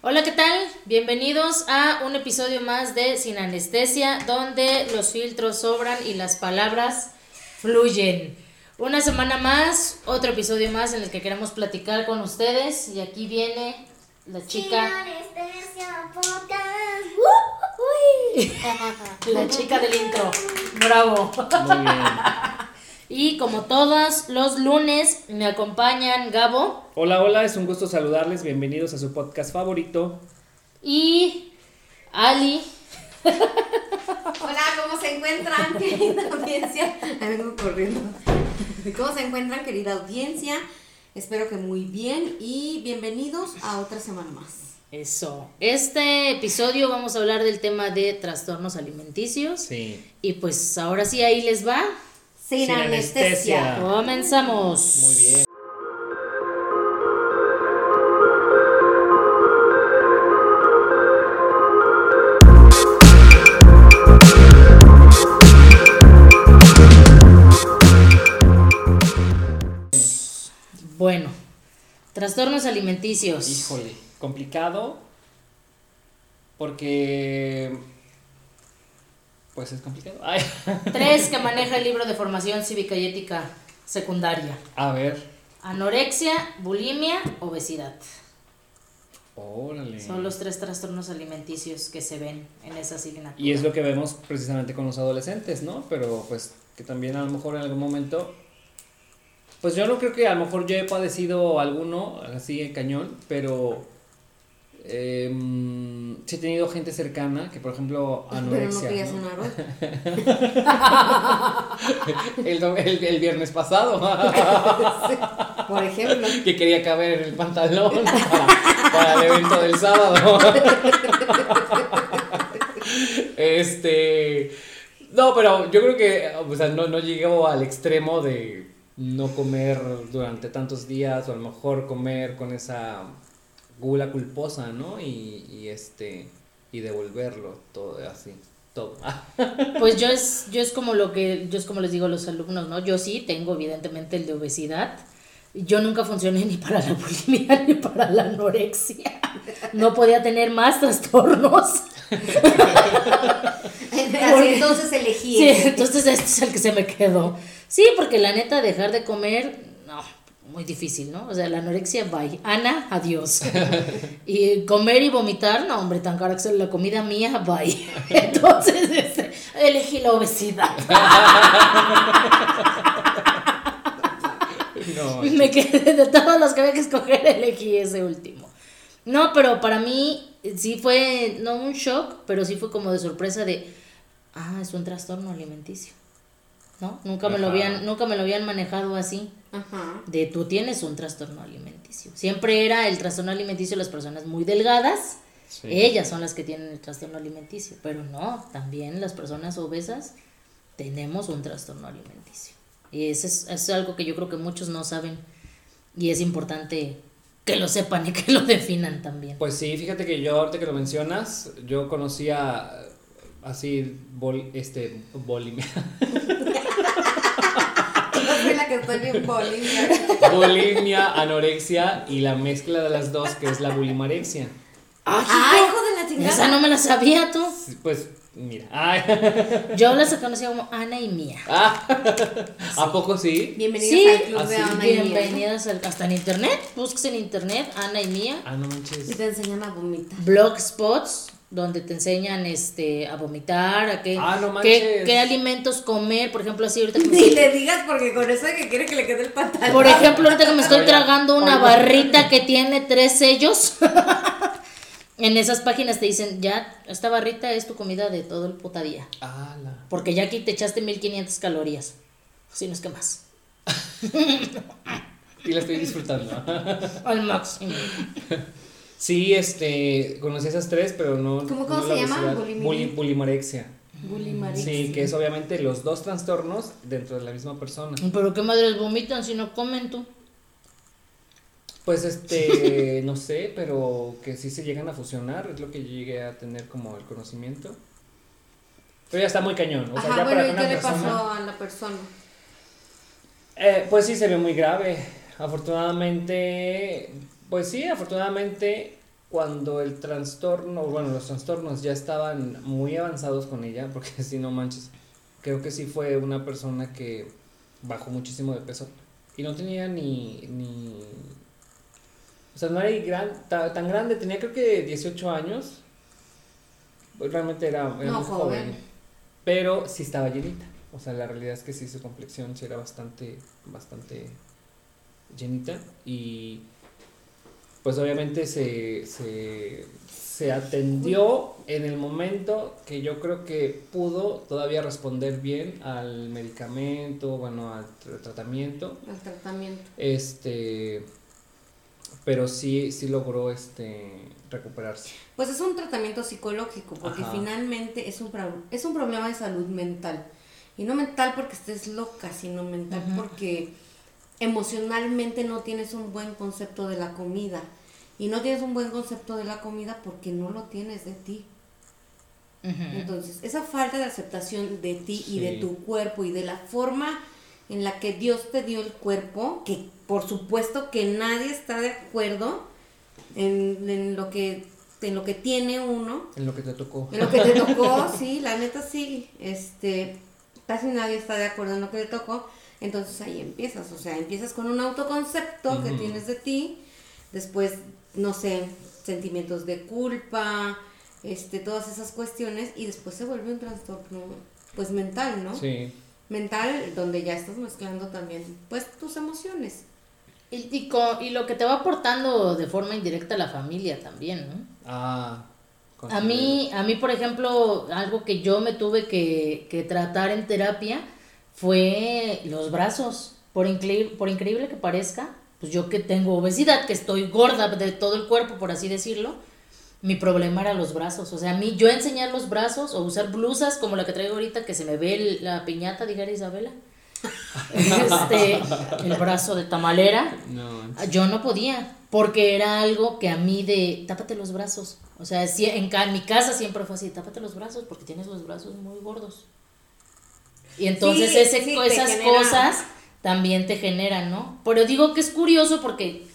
Hola, ¿qué tal? Bienvenidos a un episodio más de Sin Anestesia, donde los filtros sobran y las palabras fluyen. Una semana más, otro episodio más en el que queremos platicar con ustedes. Y aquí viene la chica. La chica del intro. Bravo. Muy bien. Y como todos los lunes me acompañan Gabo Hola, hola, es un gusto saludarles. Bienvenidos a su podcast favorito. y Ali. Hola, ¿cómo se encuentran, querida audiencia? Ahí vengo corriendo. ¿Cómo se encuentran, querida audiencia? Espero que muy bien y bienvenidos a otra semana más. Eso. Este episodio vamos a hablar del tema de trastornos alimenticios. Sí. Y pues ahora sí, ahí les va. Sin, Sin anestesia. anestesia. Comenzamos. Muy bien. Bueno, trastornos alimenticios. Híjole, complicado. Porque. Pues es complicado. Ay. Tres que maneja el libro de formación cívica y ética secundaria. A ver. Anorexia, bulimia, obesidad. Órale. Son los tres trastornos alimenticios que se ven en esa asignatura. Y es lo que vemos precisamente con los adolescentes, ¿no? Pero pues que también a lo mejor en algún momento, pues yo no creo que a lo mejor yo he padecido alguno así en cañón, pero em, sí he tenido gente cercana que por ejemplo Pero no anorexia. quería ¿no? hoy. el, el- el viernes pasado, Por ejemplo. que quería caber en el pantalón para, para el evento del sábado. Este. No, pero yo creo que, o sea, no, no llego al extremo de no comer durante tantos días, o a lo mejor comer con esa gula culposa, ¿no? Y, y este. Y devolverlo todo así. Todo. Pues yo es, yo es como lo que, yo es como les digo a los alumnos, ¿no? Yo sí tengo evidentemente el de obesidad. Yo nunca funcioné ni para la bulimia ni para la anorexia. No podía tener más trastornos. Entonces elegí. Sí, entonces este es el que se me quedó. Sí, porque la neta dejar de comer, no, muy difícil, ¿no? O sea, la anorexia, bye. Ana, adiós. Y comer y vomitar, no, hombre, tan cara que la comida mía, bye. Entonces, este, elegí la obesidad. No, Me quedé de todos los que había que escoger, elegí ese último. No, pero para mí sí fue, no un shock, pero sí fue como de sorpresa de, ah, es un trastorno alimenticio. ¿No? Nunca me lo habían, nunca me lo habían manejado así. Ajá. De tú tienes un trastorno alimenticio. Siempre era el trastorno alimenticio de las personas muy delgadas. Sí. Ellas son las que tienen el trastorno alimenticio. Pero no, también las personas obesas tenemos un trastorno alimenticio. Y eso es, es algo que yo creo que muchos no saben. Y es importante que lo sepan y que lo definan también. Pues sí, fíjate que yo ahorita que lo mencionas, yo conocía así bol, este bulimia, la que estoy bien bolinga. bulimia, anorexia y la mezcla de las dos que es la bulimarexia. ¡Ay, ¡Ay, hijo! de la chingada! Esa no me la sabía tú. Sí, Pues mira, ay, Yo las conocía como Ana y Mía. ah, ¿a poco sí? Bienvenidos Sí, al club de así. Ana y Mía. Bienvenidas al- hasta en internet. Busques en internet Ana y Mía. Ah, no Y manches. te enseñan a vomitar. Blogspots donde te enseñan este a vomitar, a qué, Ah, no qué, alimentos comer, por ejemplo, así ahorita que Ni estoy- le digas porque con eso de que quiere que le quede el pantalón. por ejemplo, ahorita que me estoy tragando una oye. barrita que tiene tres sellos. en esas páginas te dicen, ya, esta barrita es tu comida de todo el puta día. La. Porque ya aquí te echaste 1500 calorías. Si no es que más. Y la estoy disfrutando. Al máximo. Sí, este, conocí esas tres, pero no. ¿Cómo- cómo no se la llama? bulimarexia. Bulimarexia. Sí, que es obviamente los dos trastornos dentro de la misma persona. Pero qué madres vomitan si no comen tú. Pues este, no sé, pero que sí se llegan a fusionar, es lo que yo llegué a tener como el conocimiento. Pero ya está muy cañón, o sea, Ajá, ya bueno, para ¿y que qué una le persona... pasó a la persona? Eh, pues sí se ve muy grave. Afortunadamente, pues sí, afortunadamente cuando el trastorno, bueno, los trastornos ya estaban muy avanzados con ella, porque si no manches, creo que sí fue una persona que bajó muchísimo de peso. Y no tenía ni, ni o sea, no era gran, tan grande, tenía creo que 18 años, realmente era, era No, muy joven. joven, pero sí estaba llenita, o sea, la realidad es que sí, su complexión sí era bastante, bastante llenita. Y pues obviamente se, se, se atendió en el momento que yo creo que pudo todavía responder bien al medicamento, bueno, al tr- tratamiento, El tratamiento. este, pero sí, sí logró este recuperarse. Pues es un tratamiento psicológico, porque Ajá. finalmente es un, es un problema de salud mental. Y no mental porque estés loca, sino mental porque emocionalmente no tienes un buen concepto de la comida. Y no tienes un buen concepto de la comida porque no lo tienes de ti. Entonces, esa falta de aceptación de ti y de tu cuerpo y de la forma en la que Dios te dio el cuerpo, que por supuesto que nadie está de acuerdo en, en lo que en lo que tiene uno, En lo que te tocó. en lo que te tocó, sí, la neta sí, este, casi nadie está de acuerdo en lo que le tocó, entonces ahí empiezas, o sea, empiezas con un autoconcepto que tienes de ti, después, no sé, sentimientos de culpa, este, todas esas cuestiones, y después se vuelve un trastorno, pues mental, ¿no? Sí. Mental, donde ya estás mezclando también, pues, tus emociones. Y, y, co- y lo que te va aportando de forma indirecta la familia también, ¿no? Ah. A mí, a mí, por ejemplo, algo que yo me tuve que, que tratar en terapia fue los brazos. Por, increíble, por increíble que parezca, pues yo que tengo obesidad, que estoy gorda de todo el cuerpo, por así decirlo, mi problema era los brazos. O sea, a mí yo enseñar los brazos o usar blusas como la que traigo ahorita, que se me ve el- la piñata, dijera Isabela. este, el brazo de tamalera. No. Yo no podía, porque era algo que a mí de, tápate los brazos. O sea, si- en, ca- en mi casa siempre fue así, tápate los brazos porque tienes los brazos muy gordos. Y entonces Sí, ese, sí, esas genera- cosas también te generan, ¿no? Pero digo que es curioso porque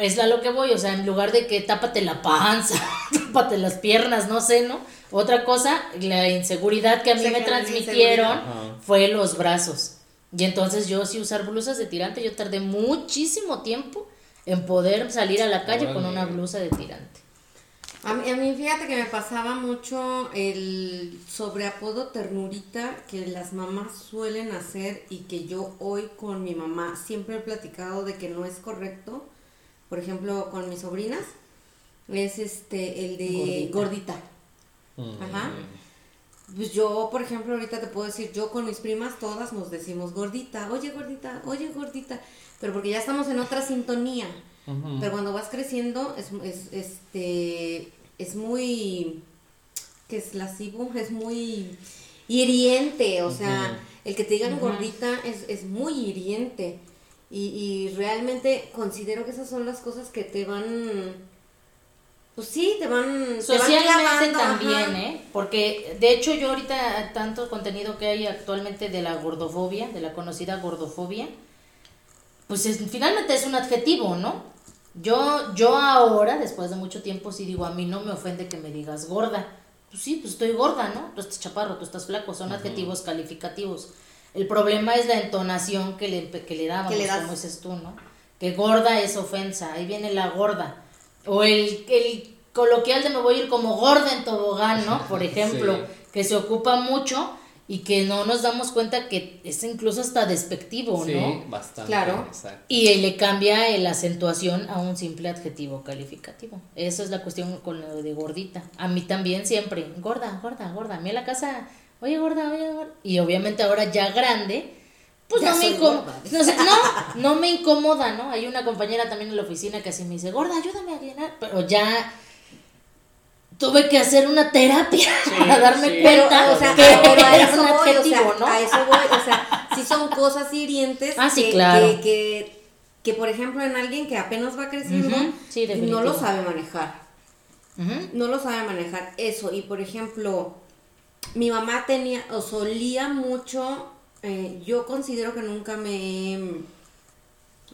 es a lo que voy, o sea, en lugar de que tápate la panza, tápate las piernas, no sé, ¿no? Otra cosa, la inseguridad que a mí Se me transmitieron fue los brazos. Y entonces yo sí usar blusas de tirante, yo tardé muchísimo tiempo en poder salir a la calle con una blusa de tirante. A mí, a mí fíjate que me pasaba mucho el sobreapodo ternurita que las mamás suelen hacer y que yo hoy con mi mamá siempre he platicado de que no es correcto. Por ejemplo, con mis sobrinas es este el de Gordita. gordita. Mm. Ajá. Pues yo, por ejemplo, ahorita te puedo decir, yo con mis primas todas nos decimos gordita, oye gordita, oye gordita, pero porque ya estamos en otra sintonía. Pero cuando vas creciendo es, es, este, es muy, que es lascivo, es muy hiriente, o sea, el que te digan gordita es, es muy hiriente. Y, y realmente considero que esas son las cosas que te van, pues sí, te van, te van Socialmente clavando, también, ajá. ¿eh? Porque de hecho yo ahorita tanto contenido que hay actualmente de la gordofobia, de la conocida gordofobia, pues es- finalmente es un adjetivo, ¿no? Yo, yo ahora, después de mucho tiempo, sí digo, a mí no me ofende que me digas gorda. Pues sí, pues estoy gorda, ¿no? Tú estás chaparro, tú estás flaco, son adjetivos calificativos. El problema es la entonación que le, que le das. como dices tú, ¿no? Que gorda es ofensa, ahí viene la gorda. O el, el coloquial de me voy a ir como gorda en tobogán, ¿no? Por ejemplo, Sí. que se ocupa mucho y que no nos damos cuenta que es incluso hasta despectivo, Sí, ¿no? bastante. Claro. Exacto. Y le cambia la acentuación a un simple adjetivo calificativo. Esa es la cuestión con lo de gordita. A mí también siempre, gorda, gorda, gorda. A mí en la casa, oye gorda, oye gorda. Y obviamente ahora ya grande, pues Ya no me incomoda. No, sé, no, no me incomoda, ¿no? Hay una compañera también en la oficina que así me dice, gorda, ayúdame a llenar. Pero ya tuve que hacer una terapia para darme sí. Pero, cuenta o sea, que pero a es eso un voy, o sea, ¿no? a eso voy, o sea, si son cosas hirientes Ah, sí, que, claro. que, que, que, por ejemplo, en alguien que apenas va creciendo, sí, no lo sabe manejar, no lo sabe manejar eso, y por ejemplo, mi mamá tenía, o solía mucho, eh, yo considero que nunca me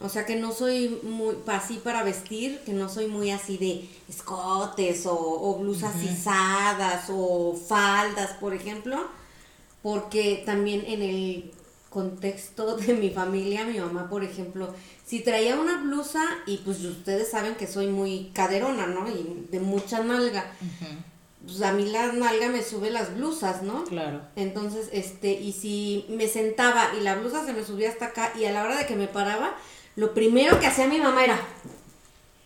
O sea que no soy muy así para vestir, que no soy muy así de escotes o, o blusas izadas o faldas, por ejemplo, porque también en el contexto de mi familia, mi mamá, por ejemplo, si traía una blusa y pues ustedes saben que soy muy caderona, ¿no? Y de mucha nalga. Pues a mí la nalga me sube las blusas, ¿no? Claro. Entonces, este, y si me sentaba y la blusa se me subía hasta acá y a la hora de que me paraba, lo primero que hacía mi mamá era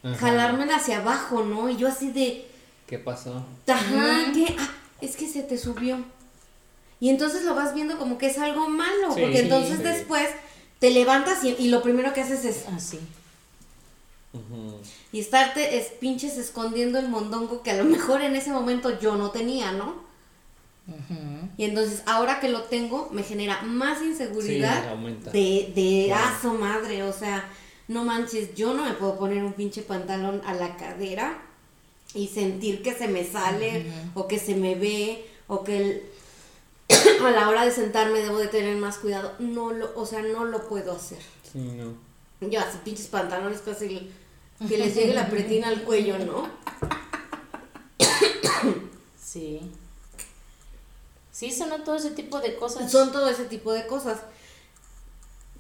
Ajá. jalármela hacia abajo, ¿no? Y yo así de, ¿Qué pasó? ajá, ¿qué? Ah, es que se te subió. Y entonces lo vas viendo como que es algo malo, Sí, porque entonces sí. después te levantas y, y lo primero que haces es Así. Ujú. y estarte es, pinches escondiendo el mondongo que a lo mejor en ese momento yo no tenía, ¿no? Y entonces ahora que lo tengo me genera más inseguridad Sí, de, de su madre, o sea, no manches, yo no me puedo poner un pinche pantalón a la cadera y sentir que se me sale o que se me ve o que el- a la hora de sentarme debo de tener más cuidado. No lo, o sea, no lo puedo hacer. Sí, no. Yo así pinches pantalones casi que les llegue la pretina al cuello, ¿no? Sí. Sí, son todo ese tipo de cosas. Son todo ese tipo de cosas.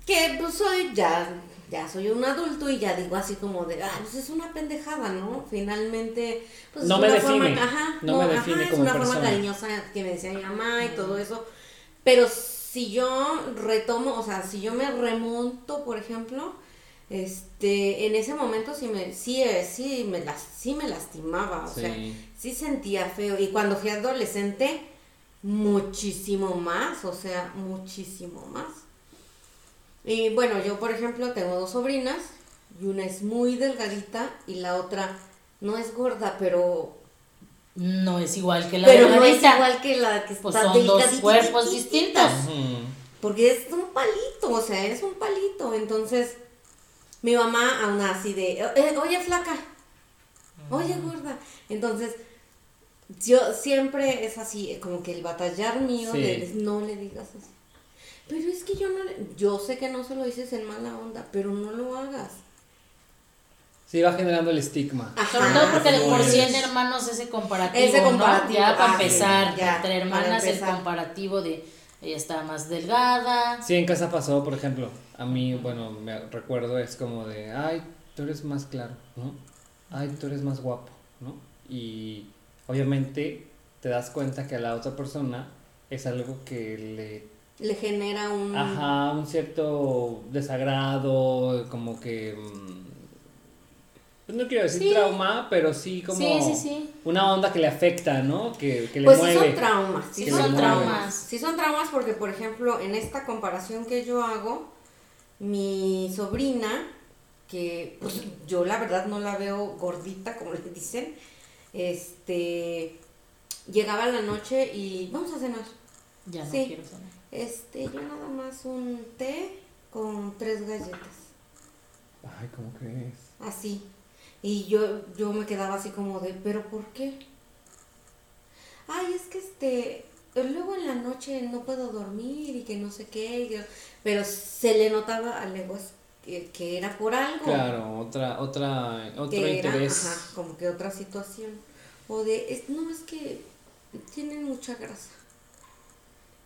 Que pues soy ya, ya soy un adulto y ya digo así como de, ah, pues es una pendejada, ¿no? Finalmente, pues No es me una define, forma, ajá, no me define es como una forma cariñosa que me decía mi mamá y todo eso. Pero si yo retomo, o sea, si yo me remonto, por ejemplo, este, en ese momento sí me, sí, eh, sí me, las, sí me lastimaba, o Sí. sea, sí sentía feo. Y cuando fui adolescente, muchísimo más, o sea, muchísimo más. Y bueno, yo por ejemplo tengo dos sobrinas y una es muy delgadita y la otra no es gorda, pero No es igual que la pero no es delgadita. igual que la que Pues está son dos delgadita, cuerpos distintos. Porque es un palito, o sea, es un palito. Entonces, mi mamá aún así de, "Eh, oye flaca, oye gorda. Entonces, yo siempre es así, eh, como que el batallar mío Sí. de no le digas así. Pero es que yo no le, yo sé que no se lo dices en mala onda, pero no lo hagas. Sí, va generando el estigma. Ajá. Sobre todo porque de por Pues- sí en hermanos ese comparativo, Ese ¿no? comparativo, Ya para ah, sí, empezar, ya, entre hermanas el empezar. comparativo de ella está más delgada. Sí, en casa pasó, por ejemplo, a mí, bueno, me recuerdo, es como de, ay, tú eres más claro, ¿no? Ay, tú eres más guapo, ¿no? Y obviamente te das cuenta que a la otra persona es algo que Le genera un... le, ajá, un cierto desagrado, como que, mm, pues no quiero decir Sí. trauma, pero sí como Sí, sí, sí. una onda que le afecta, ¿no? Que, que le Pues sí mueve. son traumas. Sí son le traumas. Sí son traumas porque, por ejemplo, en esta comparación que yo hago, mi sobrina, que pues yo la verdad no la veo gordita, como le dicen, este, llegaba la noche y vamos a cenar. Ya no Sí. quiero saber. Este, yo nada más un té con tres galletas, Ay, ¿cómo crees? así. Y yo, yo me quedaba así como de, ¿pero por qué? Ay, es que este, luego en la noche no puedo dormir y que no sé qué, y que- pero se le notaba a leguas que, era por algo. Claro, otra, otra, otro que era, interés. ajá, como que otra situación. O de, es, no, es que tienen mucha grasa.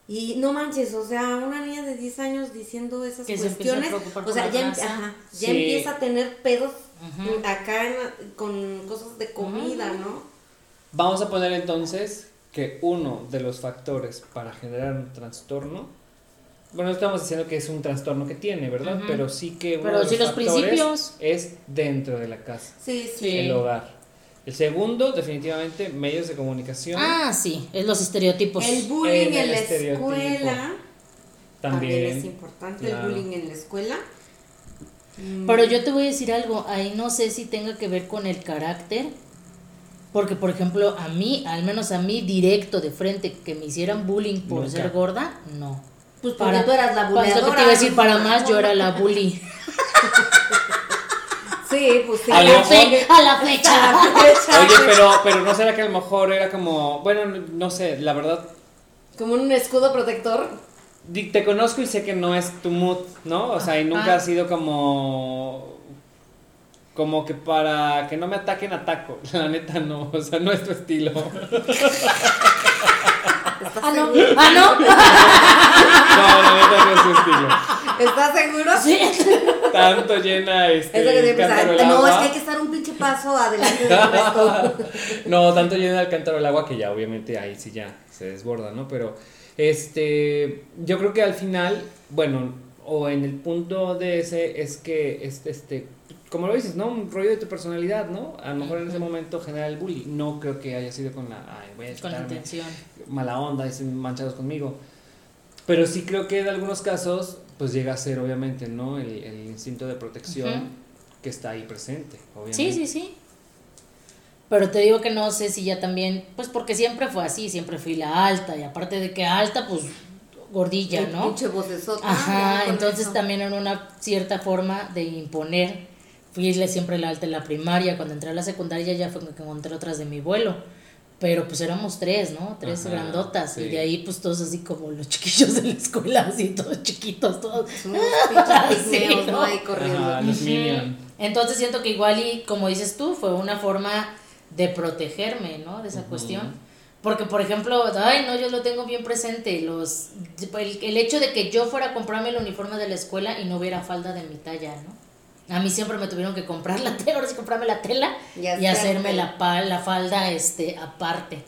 Y no manches, o sea, una niña de 10 años diciendo esas Que se empieza a cuestiones, o sea, ya, ajá, ya Sí. empieza a tener pedos acá en con cosas de comida, ¿no? Vamos a poner entonces que uno de los factores para generar un trastorno, bueno, no estamos diciendo que es un trastorno que tiene, ¿verdad? Pero sí que uno Pero de sí los factores principios. es dentro de la casa, Sí, sí. El hogar. El segundo, definitivamente, medios de comunicación. Ah, sí, es los estereotipos. El bullying En la escuela también, también. es importante, claro. el bullying en la escuela. Mm, Pero yo te voy a decir algo, ahí no sé si tenga que ver con el carácter, porque por ejemplo a mí, al menos a mí directo de frente, que me hicieran bullying por Nunca. ser gorda, no. Pues porque tú eras la para, es lo que te buleadora. iba a decir, para más yo era la bully. Sí, pues sí. A la, fe- a la fecha. Oye, pero, pero no será que a lo mejor era como, bueno, no sé, la verdad, Como un escudo protector. te conozco y sé que no es tu mood, ¿no? O sea, y nunca ha sido como como que para que no me ataquen ataco. La neta no, o sea, no es tu estilo. ¿Estás Ah, no. Ah, no. No, la neta no es tu estilo. ¿Estás seguro? Sí. Tanto llena este Es lo que el No, es agua. que hay que estar un pinche paso adelante del resto. No, tanto llena el cántaro el agua que ya obviamente ahí sí ya se desborda, ¿no? Pero este yo creo que al final, bueno, o en el punto de ese es que este este como lo dices, ¿no? Un rollo de tu personalidad, ¿no? A lo mejor en ese momento genera el bullying. No creo que haya sido con la ay, voy a Con la intención. mala onda, dicen manchados conmigo. Pero sí creo que en algunos casos, pues llega a ser obviamente, ¿no? El, el instinto de protección que está ahí presente, obviamente. Sí, sí, sí. Pero te digo que no sé si ya también, pues porque siempre fue así, siempre fui la alta y aparte de que alta, pues gordilla, ¿no? Pinche vocesota. Ajá, con entonces eso. también era una cierta forma de imponer. Fui siempre la alta en la primaria, cuando entré a la secundaria ya fue que encontré otras de mi vuelo. Pero pues éramos tres, ¿no? Tres Ajá, grandotas. sí. Y de ahí pues todos así como los chiquillos de la escuela, así todos chiquitos, todos. Sí, ¿no? ¿no? Ahí corriendo. Ajá, los. Entonces siento que igual y como dices tú, fue una forma de protegerme, ¿no? De esa cuestión. Porque, por ejemplo, ay, no, yo lo tengo bien presente, los, el, el hecho de que yo fuera a comprarme el uniforme de la escuela y no hubiera falda de mi talla, ¿no? A mí siempre me tuvieron que comprar la tela, ahora sí comprarme la tela Y hacerme la, la falda este, aparte.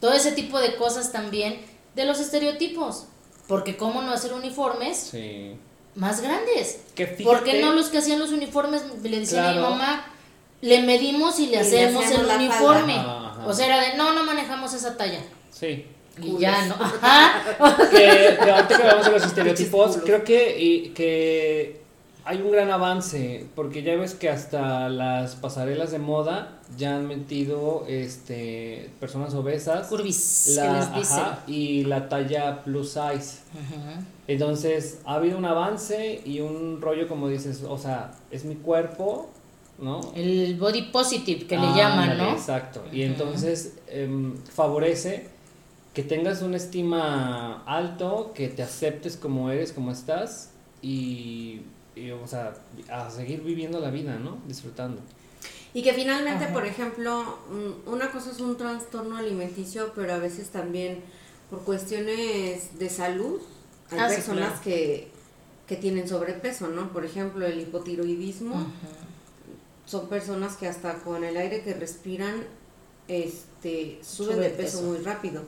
Todo ese tipo de cosas también de los estereotipos. Porque cómo no hacer uniformes Sí. más grandes. Que fíjate, ¿Por qué no los que hacían los uniformes le decían a mi mamá, le medimos y le Y le hacemos el uniforme? falda. Ajá, ajá. O sea, era de, no, no manejamos esa talla. Sí. Y Culos. ya, ¿no? Ajá. Que, que ahorita que hablamos de los estereotipos, creo que, y- que hay un gran avance, porque ya ves que hasta las pasarelas de moda ya han metido este personas obesas. Curvis, la- que les dicen. ajá, y la talla plus size. Ajá. Entonces, ha habido un avance y un rollo como dices, o sea, es mi cuerpo, ¿no? El body positive que le llaman, ¿no? Exacto. Y entonces em, favorece que tengas una estima alto, que te aceptes como eres, como estás y, y, o sea, a seguir viviendo la vida, ¿no? Disfrutando. Y que finalmente, Ajá. por ejemplo, mm, una cosa es un trastorno alimenticio, pero a veces también por cuestiones de salud, hay Ah, sí, personas claro. que, que tienen sobrepeso, ¿no? Por ejemplo, el hipotiroidismo, Ajá. son personas que hasta con el aire que respiran, este, suben Sube de de peso peso. muy rápido.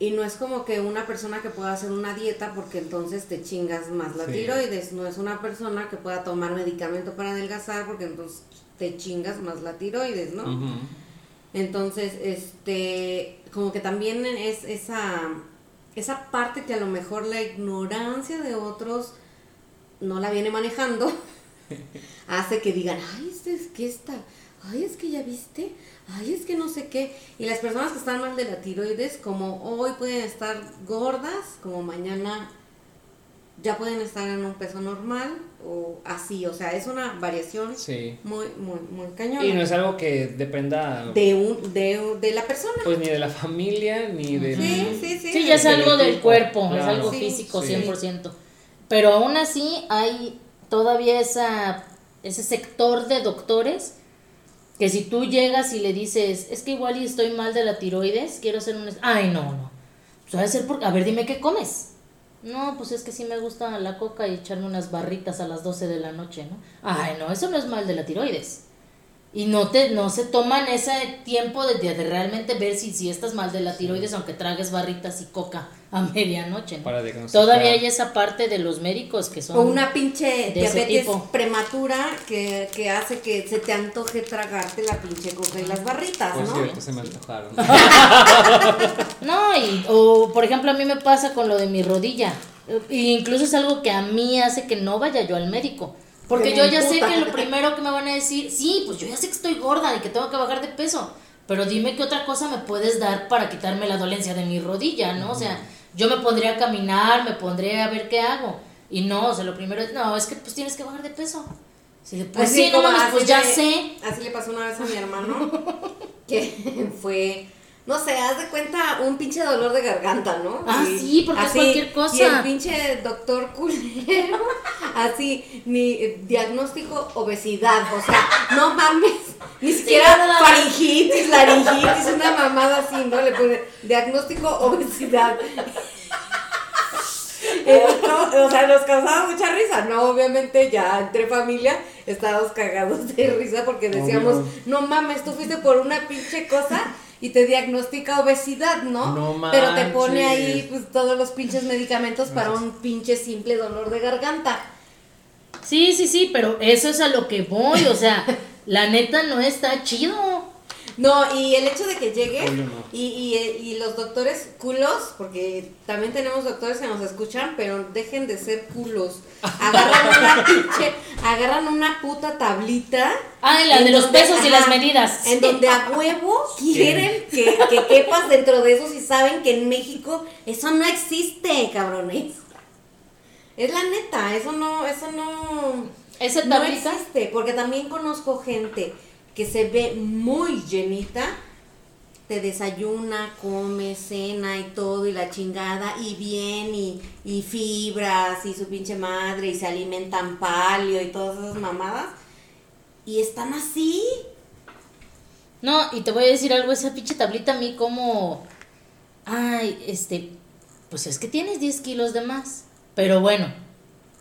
Y no es como que una persona que pueda hacer una dieta porque entonces te chingas más la Sí. tiroides. No es una persona que pueda tomar medicamento para adelgazar porque entonces te chingas más la tiroides, ¿no? Entonces, este, como que también es esa, esa parte que a lo mejor la ignorancia de otros no la viene manejando, hace que digan, ay, este es que está, ay, es que ya viste, ay, es que no sé qué. Y las personas que están mal de la tiroides, como hoy pueden estar gordas, como mañana ya pueden estar en un peso normal o así, o sea, es una variación Sí. muy, muy, muy cañona. Y no es algo que dependa, de, un, de, de la persona. pues, ni de la familia, ni de... Sí, sí, sí. Sí, ya es algo del cuerpo, es claro. algo Sí, físico, sí. 100%. Pero aún así hay todavía esa, ese sector de doctores que si tú llegas y le dices, es que igual y estoy mal de la tiroides, quiero hacer un... es-". Ay, no, no. Pues ser porque... A ver, dime qué comes. No, pues es que sí me gusta la coca y echarme unas barritas a las 12 de la noche, ¿no? Ay, no, eso no es mal de la tiroides. Y no te no se toman ese tiempo de, de realmente ver si, si estás mal de la tiroides, aunque tragues barritas y coca a medianoche, ¿no? Para. Todavía hay esa parte de los médicos que son... O una pinche diabetes prematura que, que hace que se te antoje tragarte la pinche coca y las barritas, Por ¿no? cierto, se me antojaron. No, y, o por ejemplo a mí me pasa con lo de mi rodilla. E incluso es algo que a mí hace que no vaya yo al médico. Porque Que yo ya sé que lo primero que me van a decir, sí, pues yo ya sé que estoy gorda y que tengo que bajar de peso. Pero dime qué otra cosa me puedes dar para quitarme la dolencia de mi rodilla, ¿no? O sea, yo me pondría a caminar, me pondría a ver qué hago. Y no, o sea, lo primero es, no, es que pues tienes que bajar de peso. Sí, pues Así sí, no mames, pues ya le- sé. Así le pasó una vez a mi hermano, que fue no sé, haz de cuenta un pinche dolor de garganta, ¿no? Ah, Y sí, porque es cualquier cosa. Y el pinche doctor culero, así, mi eh, diagnóstico obesidad, o sea, no mames, ni siquiera faringitis, laringitis, una mamada así, ¿no? Le pone diagnóstico obesidad. Eh, no, o sea, nos causaba mucha risa, ¿no? Obviamente ya entre familia estábamos cagados de risa porque decíamos, Obvio. no mames, tú fuiste por una pinche cosa y te diagnostica obesidad, ¿no? No Pero te pone manches. ahí pues todos los pinches medicamentos para un pinche simple dolor de garganta. Sí, sí, sí, pero eso es a lo que voy, o sea, la neta no está chido. No, y el hecho de que llegue no. y, y, y los doctores culos, porque también tenemos doctores que nos escuchan, pero dejen de ser culos. Agarran una pinche, agarran una puta tablita. Ah, la de los pesos y las medidas. En donde a huevo quieren que, que quepas dentro de esos y saben que en México eso no existe, cabrones. Es la neta, eso no, eso no. Esa No existe, porque también conozco gente que se ve muy llenita, te desayuna, come, cena y todo, y la chingada, y bien, y, y fibras, y su pinche madre, y se alimentan palio y todas esas mamadas, y están así. No, y te voy a decir algo, esa pinche tablita a mí como... Ay, este... Pues es que tienes 10 kilos de más. Pero bueno,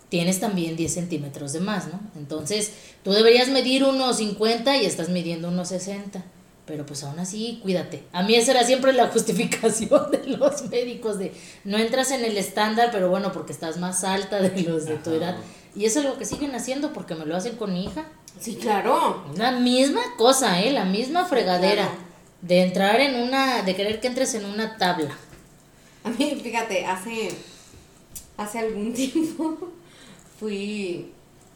tienes también 10 centímetros de más, ¿no? Entonces, tú deberías medir unos 50 y estás midiendo unos 60. Pero pues aún así, cuídate. A mí esa era siempre la justificación de los médicos de no entras en el estándar, pero bueno, porque estás más alta de los de tu edad. Y eso es lo que siguen haciendo porque me lo hacen con mi hija. Sí, claro. La misma cosa, ¿eh? La misma fregadera. claro. De entrar en una, de querer que entres en una tabla. A mí, fíjate, hace, hace algún tiempo fui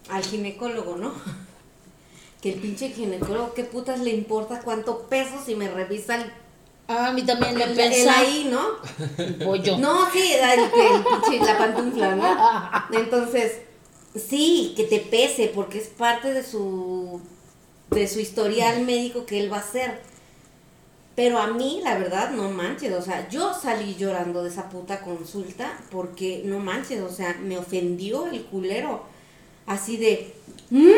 al ginecólogo, ¿no? Que el pinche ginecólogo, ¿qué putas le importa cuánto peso si me revisa el, Ah, a mí también el, pesa el ahí, ¿no? el pollo. No, sí, el, el pinche, la pantufla, ¿no? Entonces, sí, que te pese, porque es parte de su, de su historial médico que él va a hacer. Pero a mí, la verdad, no manches, o sea, yo salí llorando de esa puta consulta porque no manches, o sea, me ofendió el culero. Así de, ¿Mm?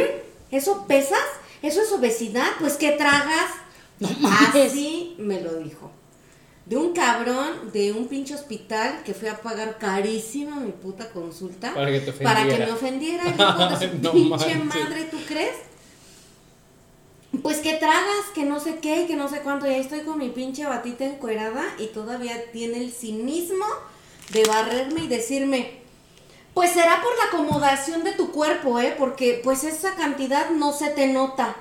¿eso pesas? ¿Eso es obesidad? Pues, ¿qué tragas? No mames. Así me lo dijo. De un cabrón de un pinche hospital que fue a pagar carísima mi puta consulta. Para que te Para que me ofendiera hijo de su No pinche manches. madre, ¿tú crees? Pues que tragas, que no sé qué, y que no sé cuánto. Y ahí estoy con mi pinche batita encuerada y todavía tiene el cinismo de barrerme y decirme, pues será por la acomodación de tu cuerpo, ¿eh? Porque pues esa cantidad no se te nota.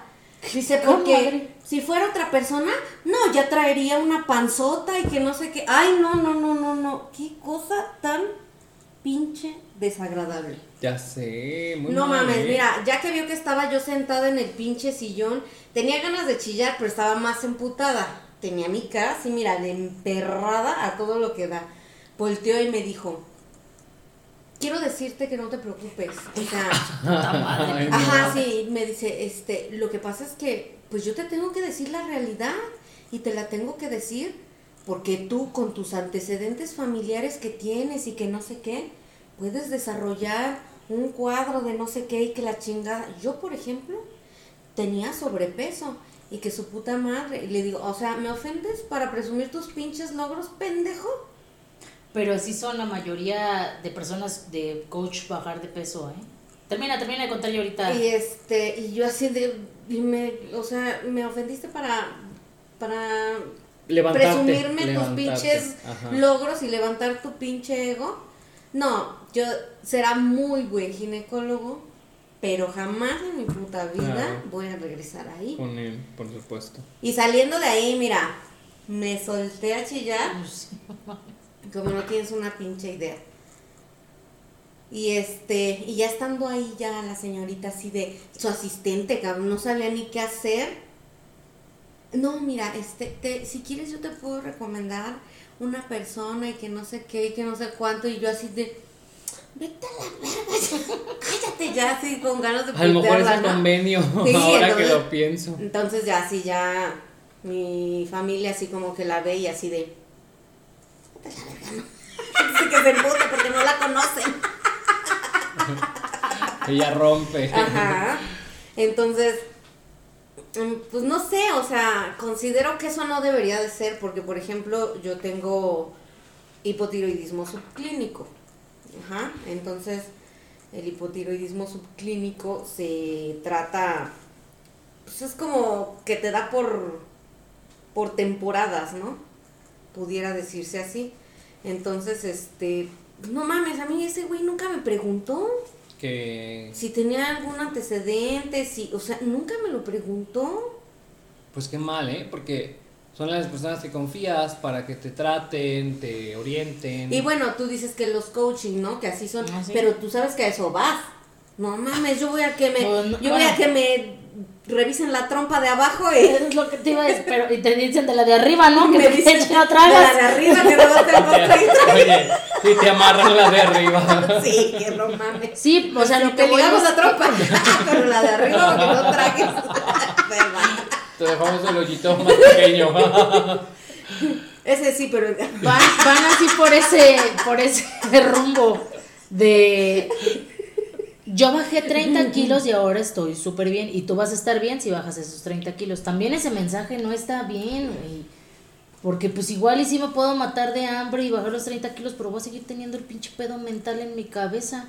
Dice, ¿Cómo, porque madre? si fuera otra persona, no, ya traería una panzota y que no sé qué. Ay, no, no, no, no, no. Qué cosa tan pinche desagradable. Ya sé, muy No mal, mames, ¿eh? mira, ya que vio que estaba yo sentada en el pinche sillón, tenía ganas de chillar, pero estaba más emputada. Tenía mi cara así, mira, de emperrada a todo lo que da. Volteó y me dijo, quiero decirte que no te preocupes. O sea. Ay, no. Ajá, sí, me dice, este, lo que pasa es que, pues yo te tengo que decir la realidad y te la tengo que decir porque tú con tus antecedentes familiares que tienes y que no sé qué, puedes desarrollar un cuadro de no sé qué y que la chingada. Yo, por ejemplo, tenía sobrepeso y que su puta madre, y le digo, o sea, ¿me ofendes para presumir tus pinches logros, pendejo? Pero así son la mayoría de personas de coach bajar de peso, ¿eh? Termina, termina de contar yo ahorita. Y este, y yo así de, y me, o sea, me ofendiste para, para Levantarte, presumirme tus pinches Ajá. logros y levantar tu pinche ego. No, yo será muy buen ginecólogo, pero jamás en mi puta vida Claro. voy a regresar ahí. Con él, por supuesto. Y saliendo de ahí, mira, me solté a chillar como no tienes una pinche idea. Y este, y ya estando ahí ya la señorita así de su asistente, cabrón, no sabía ni qué hacer. No, mira, este, te, si quieres yo te puedo recomendar una persona y que no sé qué, y que no sé cuánto, y yo así de, vete a la verga, cállate ya, así con ganas de A lo mejor es el convenio, Sí, ahora que lo pienso. Entonces ya así ya mi familia así como que la ve y así de... "Puta la verga, ¿no?". Así que se emputa porque no la conocen. Ella rompe. Ajá. Entonces, mm, pues no sé, o sea, considero que eso no debería de ser porque, por ejemplo, yo tengo hipotiroidismo subclínico. Ajá. Entonces, el hipotiroidismo subclínico se trata, pues es como que te da por, por temporadas, ¿no? Pudiera decirse así. Entonces, este, no mames, a mí ese güey nunca me preguntó Que. si tenía algún antecedente, si, o sea, nunca me lo preguntó. Pues qué mal, ¿eh? Porque son las personas que confías para que te traten, te orienten. Y bueno, tú dices que los coaching, ¿no? Que así son, Ah, sí. pero tú sabes que a eso vas. No mames, yo voy a que me, no, yo voy a que me revisen la trompa de abajo y Es lo que te iba a decir, pero y te dicen de la de arriba, ¿no? Que me te dicen echen no de la de arriba que no otra Oye, y te amarran la de arriba. Sí, que no mames. Sí, o sea, lo que Te es- la trompa, pero la de arriba que no tragues. Te dejamos el hoyito más pequeño. Ese sí, pero van, van así por ese, por ese rumbo de yo bajé 30 kilos y ahora estoy súper bien. Y tú vas a estar bien si bajas esos 30 kilos. También ese mensaje no está bien, güey. Porque pues igual y sí me puedo matar de hambre y bajar los 30 kilos, pero voy a seguir teniendo el pinche pedo mental en mi cabeza.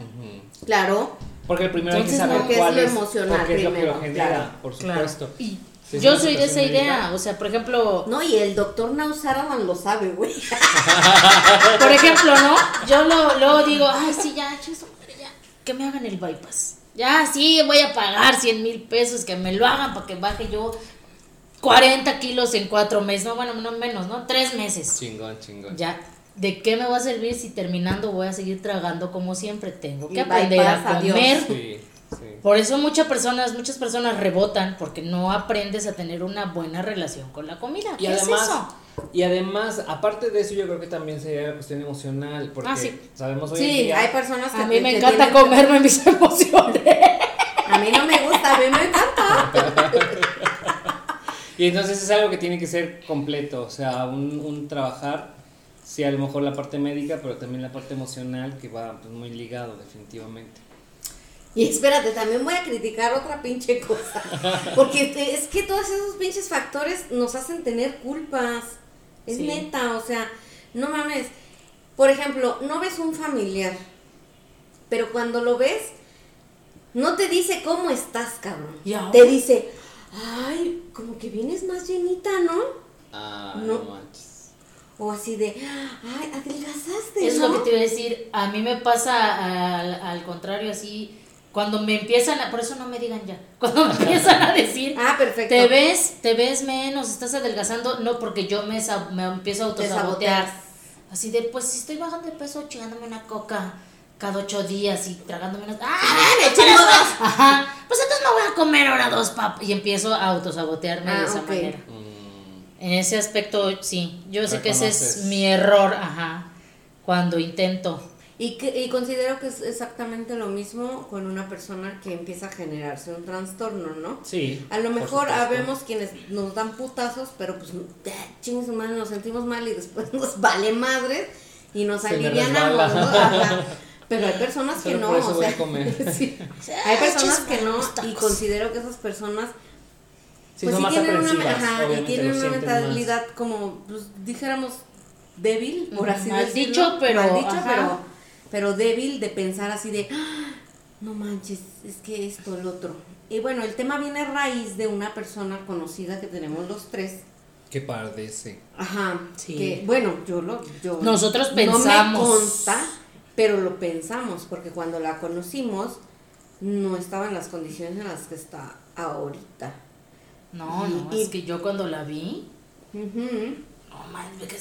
claro, Porque primero hay que saber porque es cuál lo es, emocional porque es lo que primero, lo genera, claro. por Claro. supuesto. Y Yo soy de esa idea. médica. O sea, por ejemplo, no, y el doctor Nausaraman lo sabe, güey. Por ejemplo, ¿no? Yo lo, luego digo, ay, sí, ya, madre, ya, que me hagan el bypass. Ya, sí, voy a pagar 100 mil pesos, que me lo hagan para que baje yo 40 kilos en cuatro meses. No, bueno, no menos, ¿no? Tres meses. Chingón, chingón. Ya, ¿de qué me va a servir si terminando voy a seguir tragando como siempre? Tengo que aprender a comer. Sí, sí. Por eso muchas personas, muchas personas rebotan porque no aprendes a tener una buena relación con la comida. Y ¿Qué además, es eso? y además, aparte de eso, yo creo que también sería la cuestión emocional, porque Ah, sí. sabemos hoy en Sí, día hay personas que A mí me que encanta tienen- comerme mis emociones. A mí no me gusta, a mí me encanta. Y entonces es algo que tiene que ser completo, o sea, un, un trabajar, sí, a lo mejor la parte médica, pero también la parte emocional que va pues, muy ligado definitivamente. Y espérate, también voy a criticar otra pinche cosa. Porque es que todos esos pinches factores nos hacen tener culpas. Es Sí. neta, o sea, no mames. Por ejemplo, no ves un familiar, pero cuando lo ves, no te dice cómo estás, cabrón. ¿Y ahora? Te dice, ay, como que vienes más llenita, ¿no? Ah, No. no manches. O así de, ay, adelgazaste, Es ¿no? lo que te iba a decir. A mí me pasa al, al contrario, así. Cuando me empiezan a. Por eso no me digan ya. Cuando me empiezan a decir. Ah, perfecto. Te ves, te ves menos, estás adelgazando. No, porque yo me, sa- me empiezo a Te autosabotear. Así de, pues si estoy bajando de peso, chingándome una coca cada ocho días y tragándome unas. ¡Ah! me chingo dos. Ajá. Pues entonces me voy a comer ahora dos papas. Y empiezo a autosabotearme Ah, de esa manera. Mm, En ese aspecto, sí. Yo sé que ese es mi error, ajá. Cuando intento. Y, que, y considero que es exactamente lo mismo con una persona que empieza a generarse un trastorno, ¿no? sí. A lo mejor habemos quienes nos dan putazos, pero pues chingues su madre, nos sentimos mal y después nos vale madres y nos Se alivianamos, ¿no? Pero hay personas que no, por eso o voy sea, a comer. sí. hay personas que no y considero que esas personas Sí, pues sí tienen una, ajá, y tienen una más. mentalidad como, pues dijéramos, débil, por así Mal decirlo. dicho, pero, Mal dicho, ajá. pero, pero débil de pensar así de, "Ah, no manches, es que esto, el otro. Y bueno, el tema viene a raíz de una persona conocida que tenemos los tres. Que padece. Ajá. Sí. Que, bueno, yo lo. Yo, Nosotros No pensamos. me consta, pero lo pensamos, porque cuando la conocimos, no estaba en las condiciones en las que está ahorita. No, no, Y- es que yo cuando la vi, Ujú. no mames, que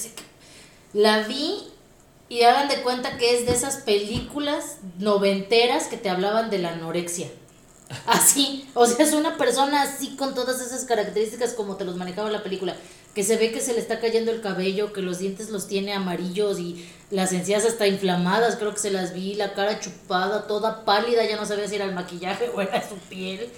la vi y hagan de cuenta que es de esas películas noventeras que te hablaban de la anorexia. Así, o sea, es una persona así con todas esas características como te los manejaba la película, que se ve que se le está cayendo el cabello, que los dientes los tiene amarillos y las encías hasta inflamadas, creo que se las vi, la cara chupada, toda pálida, ya no sabía si era el maquillaje o era su piel.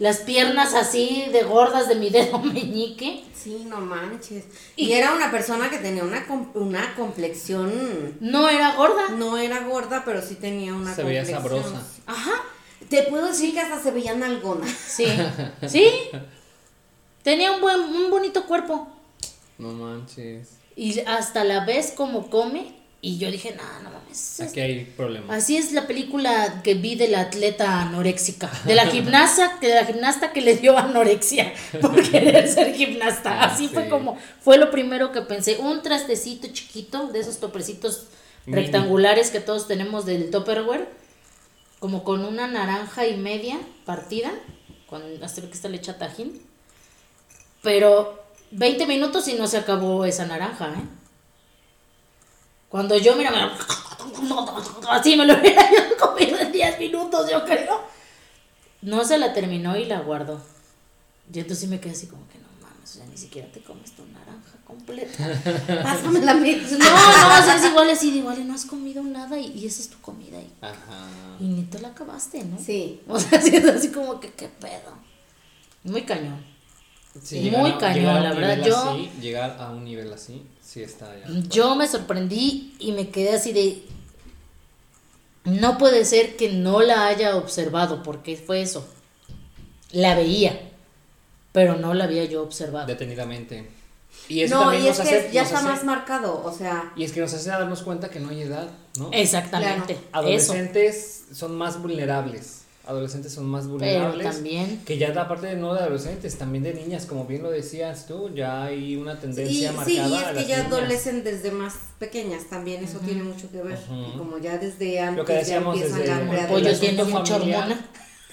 Las piernas así de gordas de mi dedo meñique. Sí, no manches. Y, era una persona que tenía una, una complexión. No era gorda. No era gorda, pero sí tenía una Se veía complexión. sabrosa. Ajá. Te puedo decir que hasta se veía nalgona. Sí. Sí. Tenía un buen, un bonito cuerpo. No manches. Y hasta la vez como come. Y yo dije, no, no mames. es- Aquí hay problemas. Así es la película que vi de la atleta anoréxica. De la gimnasta, que de la gimnasta que le dio anorexia por querer ser gimnasta. Ah, Así sí. fue como, fue lo primero que pensé. Un trastecito chiquito, de esos topercitos Mini. rectangulares que todos tenemos del Tupperware. Como con una naranja y media partida. Con, hasta que está le echa tajín. Pero 20 minutos y no se acabó esa naranja, ¿eh? Cuando yo, mira, me- así me lo hubiera yo comido en 10 minutos, yo creo. No se la terminó y la guardó. Y entonces me quedé así como que no mames, o sea, ni siquiera te comes tu naranja completa. Pásame la mía. No, no, o sea, es igual así, de igual, y no has comido nada y, y esa es tu comida. Y, Ajá. y ni te la acabaste, ¿no? Sí. O sea, sí es así como que, ¿qué pedo? Muy cañón. Sí, Muy cañón, la verdad, yo- así, llegar a un nivel así, sí está ya. Yo me sorprendí y me quedé así de... No puede ser que no la haya observado, porque fue eso. La veía, pero no la había yo observado. Detenidamente. Y eso No, también y es nos que hace, ya nos está hace- más marcado. O sea, Y es que nos hace darnos cuenta que no hay edad, ¿no? Exactamente. Eso. Adolescentes son más vulnerables. Adolescentes son más Pero vulnerables. también... Que ya da parte de no de adolescentes, también de niñas, como bien lo decías tú, ya hay una tendencia sí, marcada y a es que las ya niñas. adolecen desde más pequeñas también, eso tiene mucho que ver. Como ya desde antes Lo que decíamos ya empiezan desde El pollo tiene asunto mucha familiar. hormona.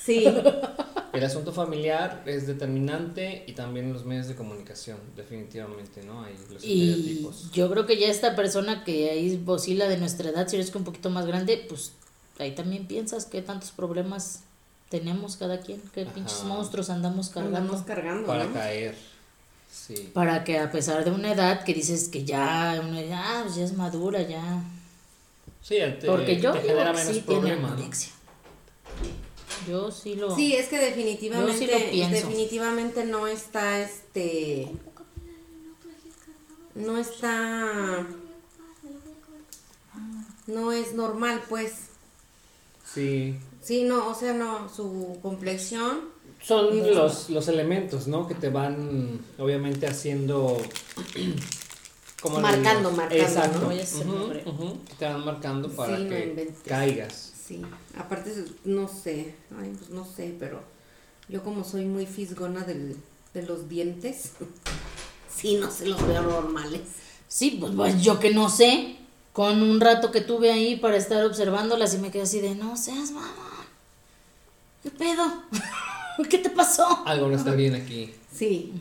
Sí, El asunto familiar es determinante y también los medios de comunicación, definitivamente, ¿no? Hay los Y estereotipos. yo creo que ya esta persona que ahí oscila de nuestra edad, si eres que un poquito más grande, pues ahí también piensas que tantos problemas tenemos cada quien, que Ajá. pinches monstruos andamos cargando. andamos cargando, Para ¿no? caer. Sí. Para que a pesar de una edad que dices que ya, uno ya, ah, pues ya es madura, ya. Sí, te, Porque yo te digo que sí tiene. Yo sí lo... Sí, es que definitivamente, Yo sí lo pienso. definitivamente no está este, no está, no es normal, pues. Sí. Sí, no, o sea, no, su complexión. Son Sí. los, los elementos, ¿no? Que te van, obviamente, haciendo... ¿cómo le Marcando, marcando, Exacto. ¿no? A hacer Ujú, nombre. ujú. Te van marcando para Sí, no que inventes. caigas. Sí, aparte, no sé, ay, pues no sé, pero yo como soy muy fisgona del, de los dientes, sí, no se los veo normales. Sí, pues, pues, yo que no sé, con un rato que tuve ahí para estar observándolas y me quedé así de, no seas mamá. ¿Qué pedo? ¿Qué te pasó? Algo no está bien aquí. Sí.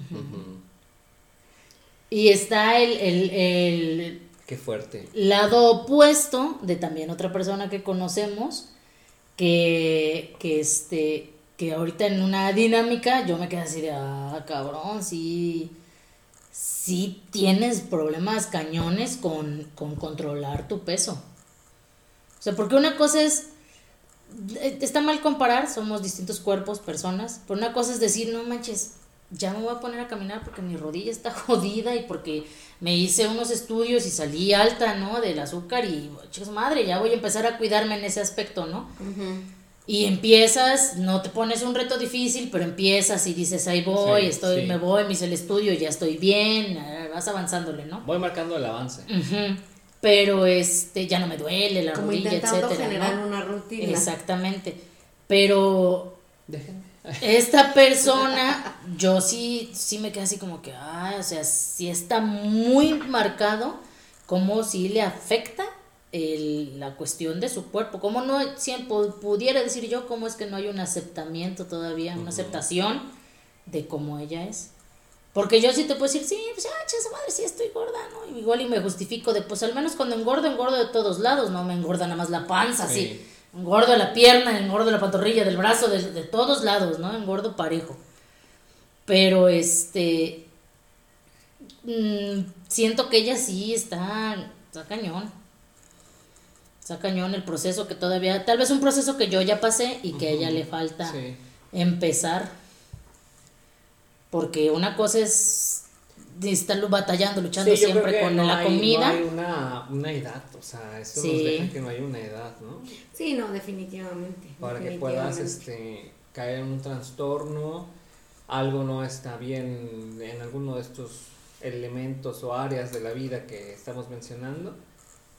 Y está el, el, el Qué fuerte. lado opuesto de también otra persona que conocemos, que, que este, que ahorita en una dinámica yo me quedé así de, ah, cabrón, sí, sí tienes problemas cañones con, con controlar tu peso. O sea, porque una cosa es, eh, está mal comparar, somos distintos cuerpos, personas, pero una cosa es decir, no manches, ya me voy a poner a caminar porque mi rodilla está jodida y porque me hice unos estudios y salí alta, ¿no? Del azúcar y, chicos, madre, ya voy a empezar a cuidarme en ese aspecto, ¿no? ujú, Y empiezas, no te pones un reto difícil, pero empiezas y dices, ahí voy, Sí, estoy, sí. me voy, me hice el estudio, ya estoy bien, ah, vas avanzándole, ¿no? Voy marcando el avance. Ujú. Pero este, ya no me duele la como rodilla, intentando etcétera, generar ¿no? una rutina. Exactamente. Pero Déjenme. esta persona, yo sí, sí me quedé así como que, ah, o sea, sí está muy marcado como si le afecta el- la cuestión de su cuerpo. Como no, siempre pudiera decir yo, cómo es que no hay un aceptamiento todavía, una aceptación de cómo ella es. Porque yo sí te puedo decir, sí, pues ah, che, esa madre, sí estoy gorda, ¿no? Igual y me justifico de, pues al menos cuando engordo, engordo de todos lados, no me engorda nada más la panza, Sí. sí. Engordo de la pierna, engordo de la pantorrilla, del brazo, de, de todos lados, ¿no? Engordo parejo. Pero este. mm, siento que ella sí está. Está cañón. Está cañón el proceso que todavía. Tal vez un proceso que yo ya pasé y que a ella le falta Sí. empezar. Porque una cosa es estar batallando, luchando Sí, siempre con no la hay- comida. No hay una, una edad, o sea, eso Sí. nos deja que no hay una edad, ¿no? Sí, no, definitivamente. Para que puedas definitivamente. este, caer en un trastorno, algo no está bien en alguno de estos elementos o áreas de la vida que estamos mencionando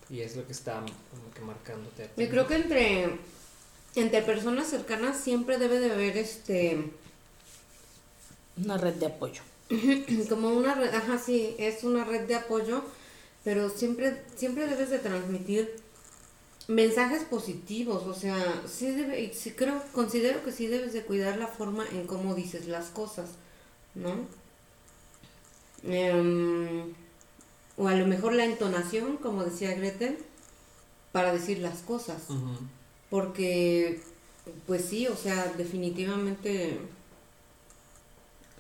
y es lo que está como que marcándote a ti. Yo creo que entre, entre personas cercanas siempre debe de haber este Una red de apoyo. como una red, ajá, sí, es una red de apoyo, pero siempre, siempre debes de transmitir mensajes positivos, o sea, sí debe, y sí creo, considero que sí debes de cuidar la forma en cómo dices las cosas, ¿no? Em, o a lo mejor la entonación, como decía Gretel, para decir las cosas. Porque, pues sí, o sea, definitivamente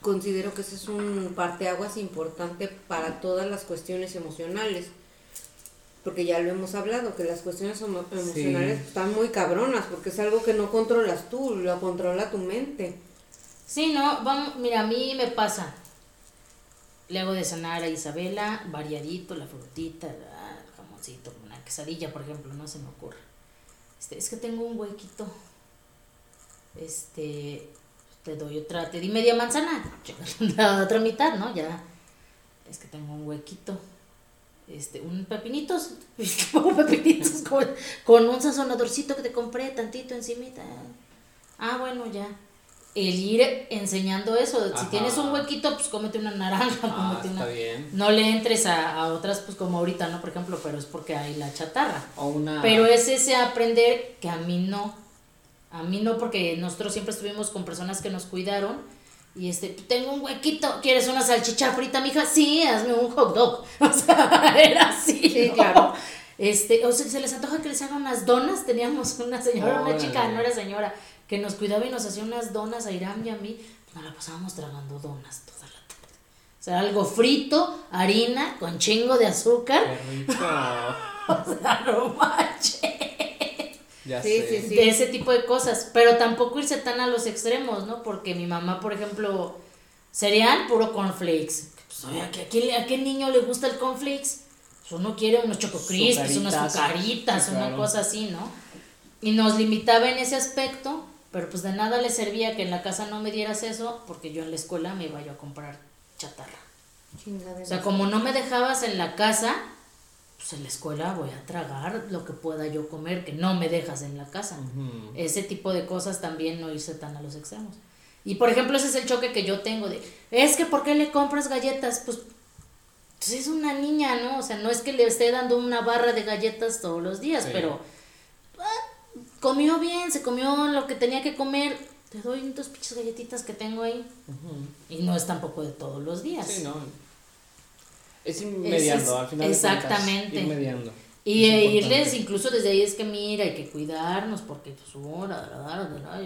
considero que ese es un parteaguas importante para todas las cuestiones emocionales. Porque ya lo hemos hablado, que las cuestiones emo- emocionales están muy cabronas, porque es algo que no controlas tú, lo controla tu mente. Sí, no, vamos, mira, a mí me pasa. Le hago de cenar a Isabela, variadito, la frutita, el jamoncito, una quesadilla, por ejemplo, no se me ocurre. Este, es que tengo un huequito. Este, te doy otra, te di media manzana, la otra mitad, ¿no? Ya, es que tengo un huequito. Este, un pepinitos, pepinitos con, con un sazonadorcito que te compré, tantito encimita. Ah, bueno, ya. El ir enseñando eso. Si tienes un huequito, pues cómete una naranja, Ah, cómete una. está bien. No le entres a, a otras, pues como ahorita, ¿no? Por ejemplo, pero es porque hay la chatarra. O una... Pero es ese aprender que a mí no. A mí no, porque nosotros siempre estuvimos con personas que nos cuidaron. Y este, tengo un huequito, ¿quieres una salchicha frita, mija? Sí, hazme un hot dog. O sea, era así. Sí, ¿no? claro. Este, o sea, se les antoja que les hagan unas donas. Teníamos una señora, una chica, no era señora, que nos cuidaba y nos hacía unas donas a Iram y a mí. Nos la pasábamos tragando donas toda la tarde. O sea, algo frito, harina, con chingo de azúcar. Qué rico. O sea, no manches. Ya Sí, sé. sí, sí. De ese tipo de cosas. Pero tampoco irse tan a los extremos, ¿no? Porque mi mamá, por ejemplo, cereal puro cornflakes. Pues, oye, ¿a qué, a qué- a qué niño le gusta el cornflakes? Pues uno quiere unos choco crispies, unas azucaritas, Sí, una claro. cosa así, ¿no? Y nos limitaba en ese aspecto, pero pues de nada le servía que en la casa no me dieras eso, porque yo en la escuela me iba yo a comprar chatarra. Chingadera. O sea, como no me dejabas en la casa, pues en la escuela voy a tragar lo que pueda yo comer, que no me dejas en la casa. Ese tipo de cosas también no irse tan a los extremos. Y por ejemplo, ese es el choque que yo tengo de, es que ¿por qué le compras galletas? Pues, pues es una niña, ¿no? O sea, no es que le esté dando una barra de galletas todos los días, Sí. pero comió bien, se comió lo que tenía que comer. Te doy dos pinches galletitas que tengo ahí. Y no es tampoco de todos los días. Sí, no. Es ir mediando, al final. de cuentas, exactamente. ir mediando. Y Es eh, irles, incluso desde ahí es que mira, hay que cuidarnos porque pues, oh, la,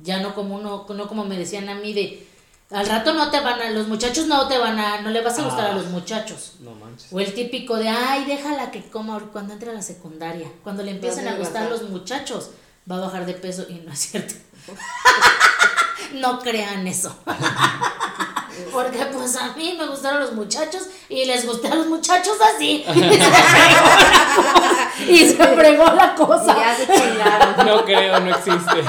ya no como uno, no como me decían a mí de al rato no te van a, los muchachos no te van a, no le vas a gustar Ah. a los muchachos. No manches. O el típico de, ay, déjala que coma cuando entre a la secundaria. Cuando le empiecen a a gustar engordar. los muchachos, va a bajar de peso y no es cierto. no crean eso. Porque pues a mí me gustaron los muchachos y les gusté a los muchachos así. Y se fregó la cosa. Y ya se chingaron. No creo, no existe.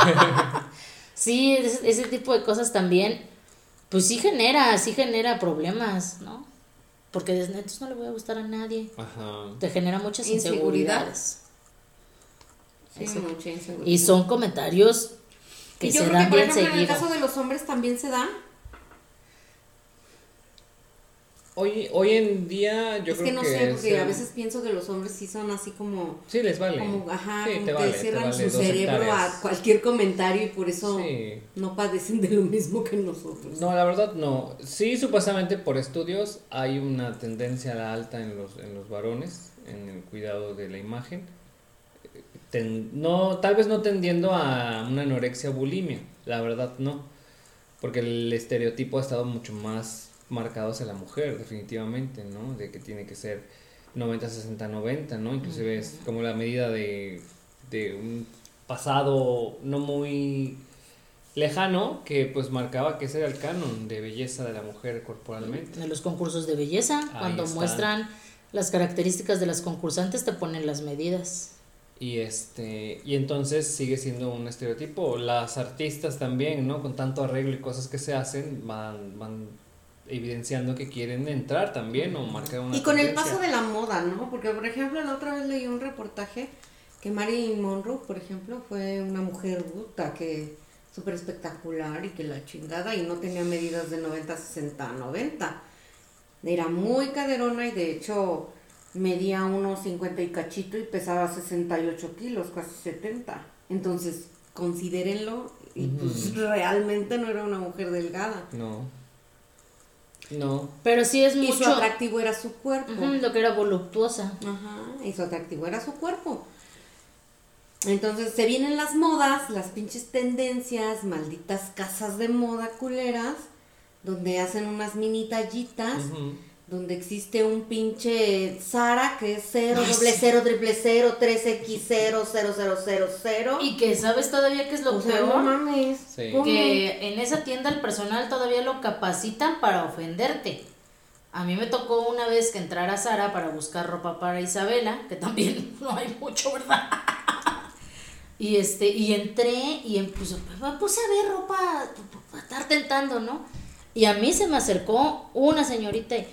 Sí, ese, ese tipo de cosas también, pues sí genera, sí genera problemas, ¿no? Porque entonces no le voy a gustar a nadie. Ajá. Te genera muchas Inseguridad. inseguridades. Sí, mucha inseguridad. Y son comentarios que Y yo se creo dan que, por bien ejemplo, en el caso de los hombres también se da. Hoy, hoy en día yo es creo que no que sé, porque es, a veces pienso que los hombres sí son así como, Sí, les vale. como ajá, Sí, como que vale, cierran vale su cerebro hectáreas. a cualquier comentario y por eso Sí. no padecen de lo mismo que nosotros. No, la verdad no. Sí, supuestamente por estudios hay una tendencia a la alta en los, en los varones, en el cuidado de la imagen. Ten- no, tal vez no tendiendo a una anorexia bulimia, la verdad no. Porque el estereotipo ha estado mucho más marcado hacia la mujer, definitivamente, ¿no? De que tiene que ser 90, 60, 90, ¿no? Inclusive es como la medida de, de un pasado no muy lejano que pues marcaba que ese era el canon de belleza de la mujer corporalmente. En los concursos de belleza, Ahí cuando muestran las características de las concursantes, te ponen las medidas. Y este, y entonces sigue siendo un estereotipo. Las artistas también, ¿no? Con tanto arreglo y cosas que se hacen, van, van evidenciando que quieren entrar también o marcar una Y con el paso de la moda, ¿no? Porque, por ejemplo, la otra vez leí un reportaje que Marilyn Monroe, por ejemplo, fue una mujer puta que súper espectacular y que la chingada y no tenía medidas de 90, 60, 90. Era muy caderona y de hecho medía unos 50 y cachito y pesaba 68 kilos, casi 70. Entonces, considérenlo y pues realmente no era una mujer delgada. No. No. Pero sí es Y su mucho atractivo era su cuerpo. Lo que era voluptuosa. Ajá, y su atractivo era su cuerpo. Entonces se vienen las modas, las pinches tendencias, malditas casas de moda culeras, donde hacen unas mini tallitas, Ujú. Donde existe un pinche Sara que es 0, doble 0, triple 0, 3X0, 0000. Y que sabes todavía que es lo o sea, peor. no mames. Sí. que en esa tienda el personal todavía lo capacitan para ofenderte. A mí me tocó una vez que entrar a Sara para buscar ropa para Isabela, que también no hay mucho, ¿verdad? Y este, y entré y em- pues, me puse a ver ropa para estar tentando, ¿no? Y a mí se me acercó una señorita y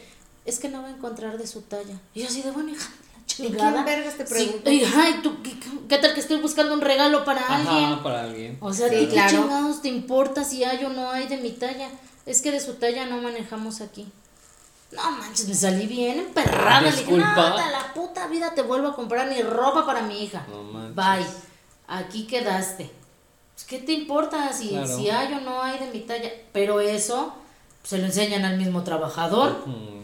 es que no va a encontrar de su talla. Y yo así de bueno, hija, la chingada. quién vergas te Sí, y, ay, ¿tú, qué, qué tal que estoy buscando un regalo para alguien? Ajá, para alguien. O sea, ¿a Sí, claro. qué chingados te importa si hay o no hay de mi talla? Es que de su talla no manejamos aquí. No manches, me salí bien emperrada. Le dije, no, Disculpa. de la puta vida te vuelvo a comprar ni ropa para mi hija. No manches. Bye. Aquí quedaste. Pues, ¿Qué te importa si, Claro. si hay o no hay de mi talla? Pero eso se lo enseñan al mismo trabajador. Ujú.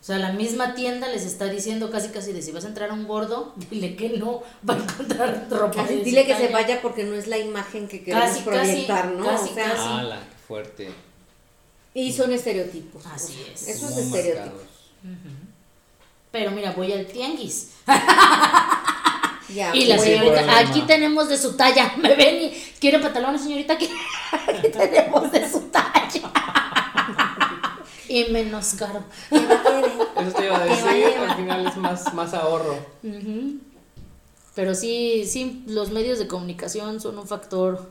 O sea, la misma tienda les está diciendo casi casi de si vas a entrar a un gordo, dile que no va a encontrar ropa. Casi de su dile que se vaya porque no es la imagen que queremos Casi, casi, proyectar, ¿no? casi, o sea, casi. Ala, qué fuerte. y son estereotipos. Así o sea, es. Eso es Muy estereotipo. marcados. Pero mira, voy al tianguis. Ya, y la pues, señorita, problema. aquí tenemos de su talla. Me ven y quiere pantalones, señorita. Aquí, aquí tenemos de su talla. y menos caro. Eso te iba a decir, al final es más, más ahorro. Pero sí, sí, los medios de comunicación son un factor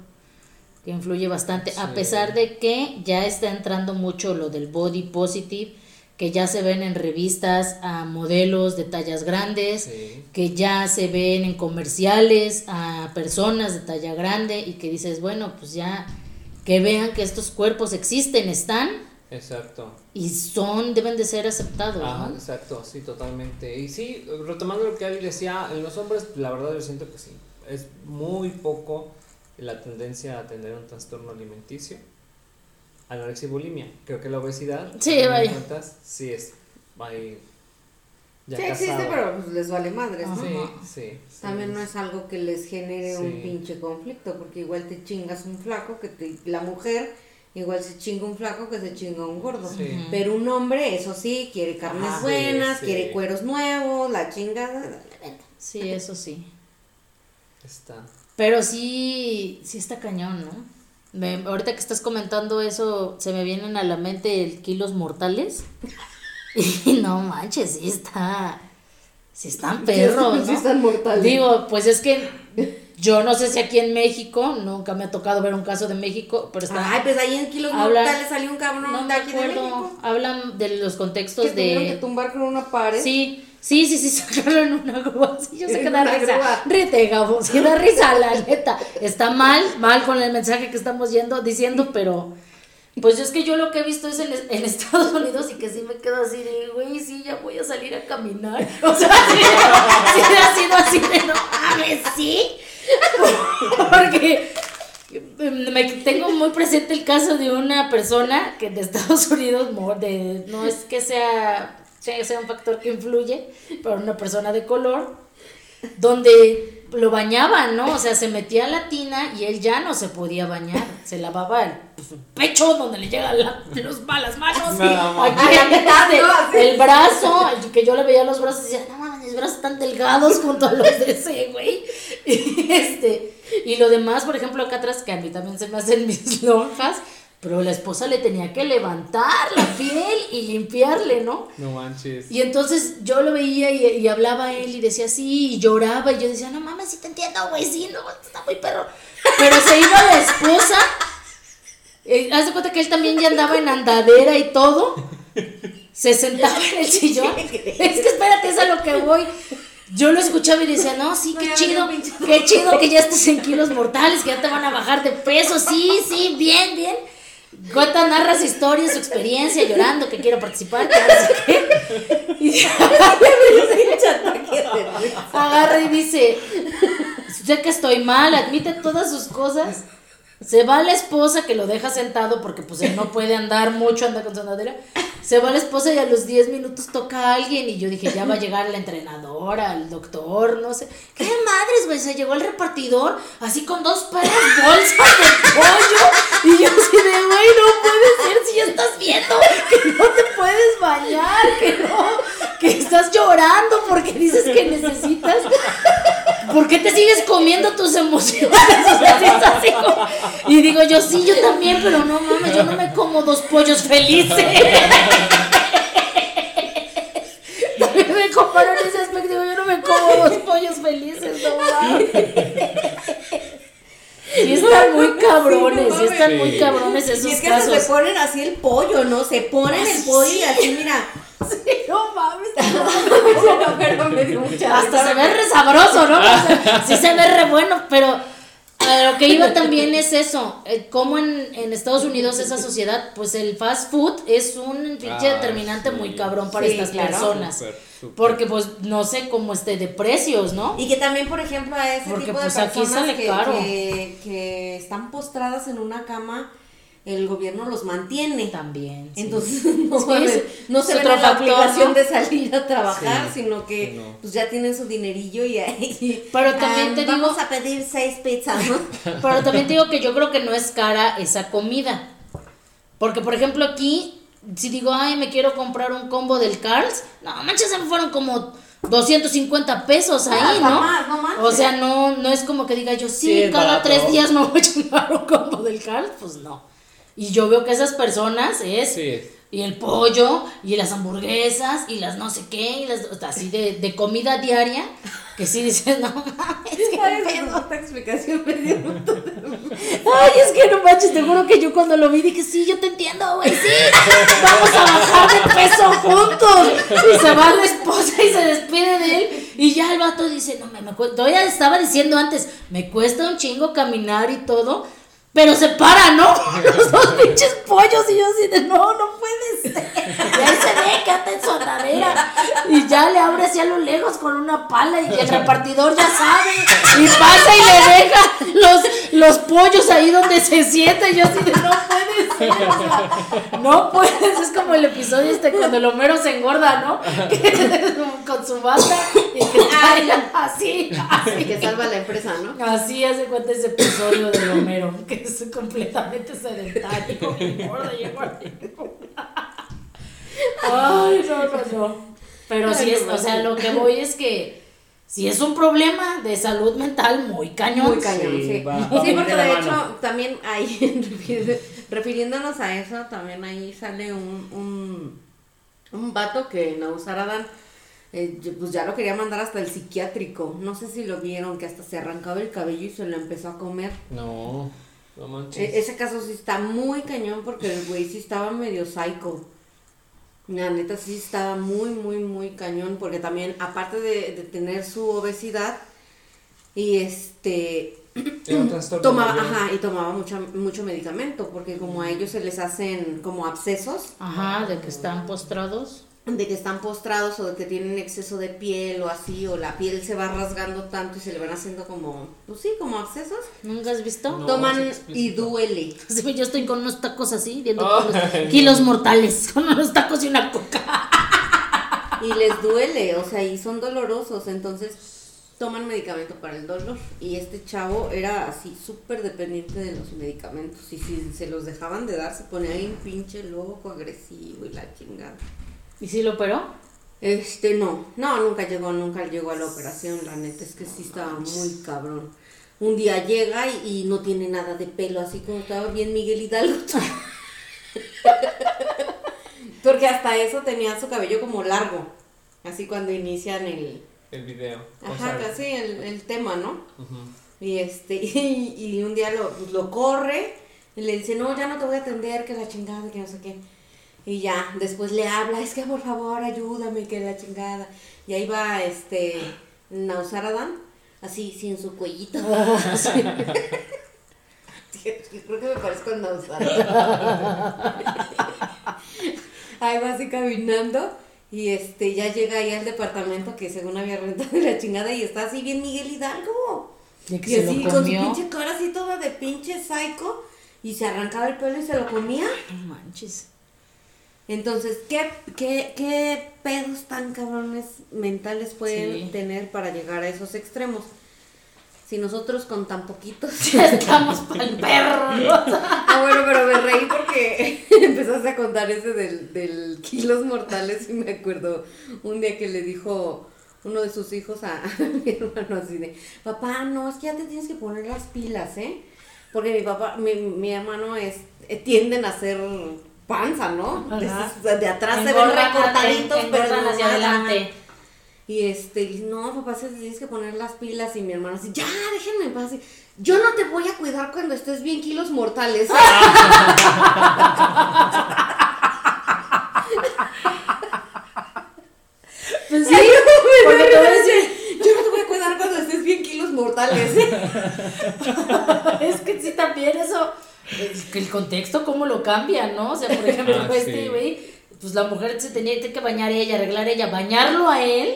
que influye bastante, a pesar de que ya está entrando mucho lo del body positive, que ya se ven en revistas a modelos de tallas grandes, Sí. que ya se ven en comerciales a personas de talla grande y que dices, bueno, pues ya que vean que estos cuerpos existen, están Exacto. y son, deben de ser aceptados, Ajá, ¿no? exacto, sí, totalmente. Y sí, retomando lo que Ali decía, en los hombres, la verdad yo siento que sí. Es muy poco la tendencia a tener un trastorno alimenticio. Anorexia y bulimia. Creo que la obesidad. Sí, vaya. cuentas, Sí, es. ahí ya Sí existe, casado. pero pues, les vale madres, ¿no? Sí, sí. sí. También no es algo que les genere un Sí. pinche conflicto, porque igual te chingas un flaco, que te, la mujer igual se chinga un flaco que se chinga un gordo. Sí. Pero un hombre, eso sí, quiere carnes Ajá. buenas, Sí, sí. quiere cueros nuevos, la chingada. Sí, eso sí. Está. Pero sí, sí está cañón, ¿no? Me- ahorita que estás comentando eso, se me vienen a la mente el kilos mortales. Y no manches, sí está. Sí están perros, Sí están mortales. Digo, pues es que yo no sé si aquí en México, nunca me ha tocado ver un caso de México, pero está. Ay, pues ahí en Kilos Hablan- Mortales salió un cabrón no de me aquí de acuerdo. México. Hablan de los contextos Que tuvieron que de. tumbar con una pared. Sí, sí, sí, sí, sacarlo en una grúa. Sí, yo sé que da risa. grúa. Rite, Gabo, sí da risa, la neta. Está mal, mal con el mensaje que estamos yendo, diciendo, pero. Pues es que yo lo que he visto es en, en Estados Unidos y que sí me quedo así de, güey, sí, ya voy a salir a caminar. O sea, sí, sí ha sido así de, no mames, sí. Porque me tengo muy presente el caso de una persona que de Estados Unidos, de, no es que sea, sea un factor que influye, pero una persona de color, donde lo bañaban, ¿no? O sea, se metía a la tina y él ya no se podía bañar, se lavaba el pecho donde le llegan la- los malas manos, Nada más. aquí A la mitad, ¿no? Así. el brazo, el que yo le veía los brazos y decía, no brazos están delgados junto a los de ese güey. Y este, Y lo demás, por ejemplo, acá atrás, que a mí también se me hacen mis lonjas, pero la esposa le tenía que levantar la piel y limpiarle, ¿no? No manches. Y entonces yo lo veía y, y hablaba a él y decía sí, y lloraba, y yo decía, no mames, sí te entiendo, güey, sí, no, está muy perro. Pero se iba la esposa, eh, haz de cuenta que él también ya andaba en andadera y todo, se sentaba en el sillón. Es que espérate, es a lo que voy. Yo lo escuchaba y decía, no, sí, qué chido, qué chido que ya estés en kilos mortales, que ya te van a bajar de peso, sí, sí, bien, bien. Cuenta, narras historias, su experiencia, llorando, que quiero participar, que no sé qué. Y agarra y dice, sé que estoy mal, admite todas sus cosas. Se va la esposa que lo deja sentado porque pues él no puede andar mucho, anda con su. Se va la esposa y a los 10 minutos toca a alguien y yo dije, ya va a llegar la entrenadora, el doctor, no sé. ¿Qué madres, güey? Se llegó el repartidor así con dos perros bolsas de pollo y yo así de, güey, no puede ser si ya estás viendo que no te puedes bañar, que no, que estás llorando porque dices que necesitas. ¿Por qué te sigues comiendo tus emociones? O sea, sí es así como- Y digo yo, sí, yo también, pero no mames, yo no me como dos pollos felices. También me comparo en ese aspecto, digo, yo no me como dos pollos felices, no mames. Sí están muy cabrones, sí están muy cabrones Y esos es que casos. se ponen así el pollo, ¿no? Se ponen el pollo y así, mira. Sí, no mames. pero me dio mucha Hasta se ve re sabroso, ¿no? O sea, sí se ve re bueno, pero a lo que iba también es eso, eh, como en, en Estados Unidos esa sociedad, pues el fast food es un pinche Ah, determinante sí. muy cabrón para Sí, estas claro. personas. Porque pues no sé cómo esté de precios, ¿no? Y que también, por ejemplo, a ese Porque, tipo de pues, aquí personas sale que, caro. que, que están postradas en una cama, el gobierno los mantiene. También. sí. Entonces no, Sí, es- no se en la factor, obligación ¿no? de salir a trabajar, Sí, sino que no. pues ya tienen su dinerillo y ahí. Pero también ah, te digo- Vamos a pedir seis pizzas, ¿no? Pero también te digo que yo creo que no es cara esa comida. Porque, por ejemplo, aquí, si digo, ay, me quiero comprar un combo del Carl's, no manches, se me fueron como 250 pesos ahí, Hasta ¿no? más, no. O sea, no, no es como que diga yo, sí, cada barato. tres días me voy a chingar un combo del Carl's, pues no. Y yo veo que esas personas es. Sí. Y el pollo, y las hamburguesas, y las no sé qué, y las así de, de comida diaria, que sí dices, no mames, qué Ay, pedo. esta explicación me dio un Ay, es que no manches, te juro que yo cuando lo vi dije, sí, yo te entiendo, güey, sí, vamos a bajar de peso juntos. Y se va la esposa y se despide de él. Y ya el vato dice, no, me, me todavía estaba diciendo antes, me cuesta un chingo caminar y todo, pero se para, ¿no? Los dos pinches pollos y yo así de, no, no puede ser. Y ahí se ve que anda en su andadera. Y ya le abre así a lo lejos con una pala y el repartidor ya sabe. Y pasa y le deja los, los pollos ahí donde se sienta. Y yo así de, no puede ser. o sea, no puedes. Es como el episodio este cuando el Homero se engorda, ¿no? Que- con su bata y que ahí así, así. que salva la empresa, ¿no? Así hace cuenta ese episodio de Homero, que es completamente sedentario, gordo y gordo. Ay, no, no, no. Pero sí Ay, es, o sea, lo que voy es que si es un problema de salud mental muy cañón. Muy cañón, Sí, sí. va- Sí, porque de hecho, también ahí, refiri- refiriéndonos a eso, también ahí sale un, un, un vato que Nausaradan, eh, yo- pues ya lo quería mandar hasta el psiquiátrico. No sé si lo vieron, que hasta se arrancaba el cabello y se lo empezó a comer. No, no manches. E- ese caso sí está muy cañón porque el güey sí estaba medio psycho. La neta sí estaba muy, muy, muy cañón porque también, aparte de, de tener su obesidad, y este, Era un trastorno tomaba, ajá, y tomaba mucho, mucho medicamento porque como a ellos se les hacen como abscesos, Ajá, de que están postrados. De que están postrados o de que tienen exceso de piel o así, o la piel se va rasgando tanto y se le van haciendo como, pues sí, como abscesos, ¿Nunca has visto? No. toman y duele. Sí, yo estoy con unos tacos así, viendo kilos, no. kilos mortales, con unos tacos y una coca. y les duele, o sea, y son dolorosos, entonces toman medicamento para el dolor. Y este chavo era así súper dependiente de los medicamentos. Y si se los dejaban de dar, se ponía bien pinche loco, agresivo y la chingada. ¿Y si lo operó? Este, no, no, nunca llegó, nunca llegó a la operación, la neta es que sí estaba muy cabrón. un día llega y, y no tiene nada de pelo, así como estaba bien Miguel Hidalgo. Porque hasta eso tenía su cabello como largo, así cuando inician el, El video. ajá, casi el, el tema, ¿no? Y este, y, y un día lo, lo corre y le dice, no, ya no te voy a atender, que la chingada, que no sé qué. Y ya, después le habla, es que por favor ayúdame, que la chingada. Y ahí va este Nausaradan, así, sin su cuellito. Sí. Creo que me parezco a Nausaradan. ahí va así caminando. Y este, ya llega ahí al departamento que según había rentado de la chingada y está así bien Miguel Hidalgo. Que Y se así, lo con su pinche cara así toda de pinche psycho. Y se arrancaba el pelo y se lo comía. No manches. Entonces, ¿qué, qué, qué pedos tan cabrones mentales pueden Sí. tener para llegar a esos extremos? Si nosotros con tan poquitos... Ya estamos pa'l perro. ah, bueno, pero me reí porque empezaste a contar ese del, del kilos mortales y me acuerdo un día que le dijo uno de sus hijos a, a mi hermano así de, papá, no, es que ya te tienes que poner las pilas, ¿eh? Porque mi papá, mi, mi hermano es, eh, tienden a ser panza, ¿no? De, atrás se ven recortaditos, en- pero no hacia adelante. Y este, no, papá, se tienes que poner las pilas. Y mi hermano así, ya, déjenme en paz. Yo no te voy a cuidar cuando estés bien kilos mortales. Pues sí, porque te voy a decir, Yo no te voy a cuidar cuando estés bien kilos mortales. es que sí también eso, el contexto cómo lo cambia, ¿no? O sea, por ejemplo, Ah, este sí. güey, pues la mujer se tenía que bañar ella, arreglar ella, bañarlo a él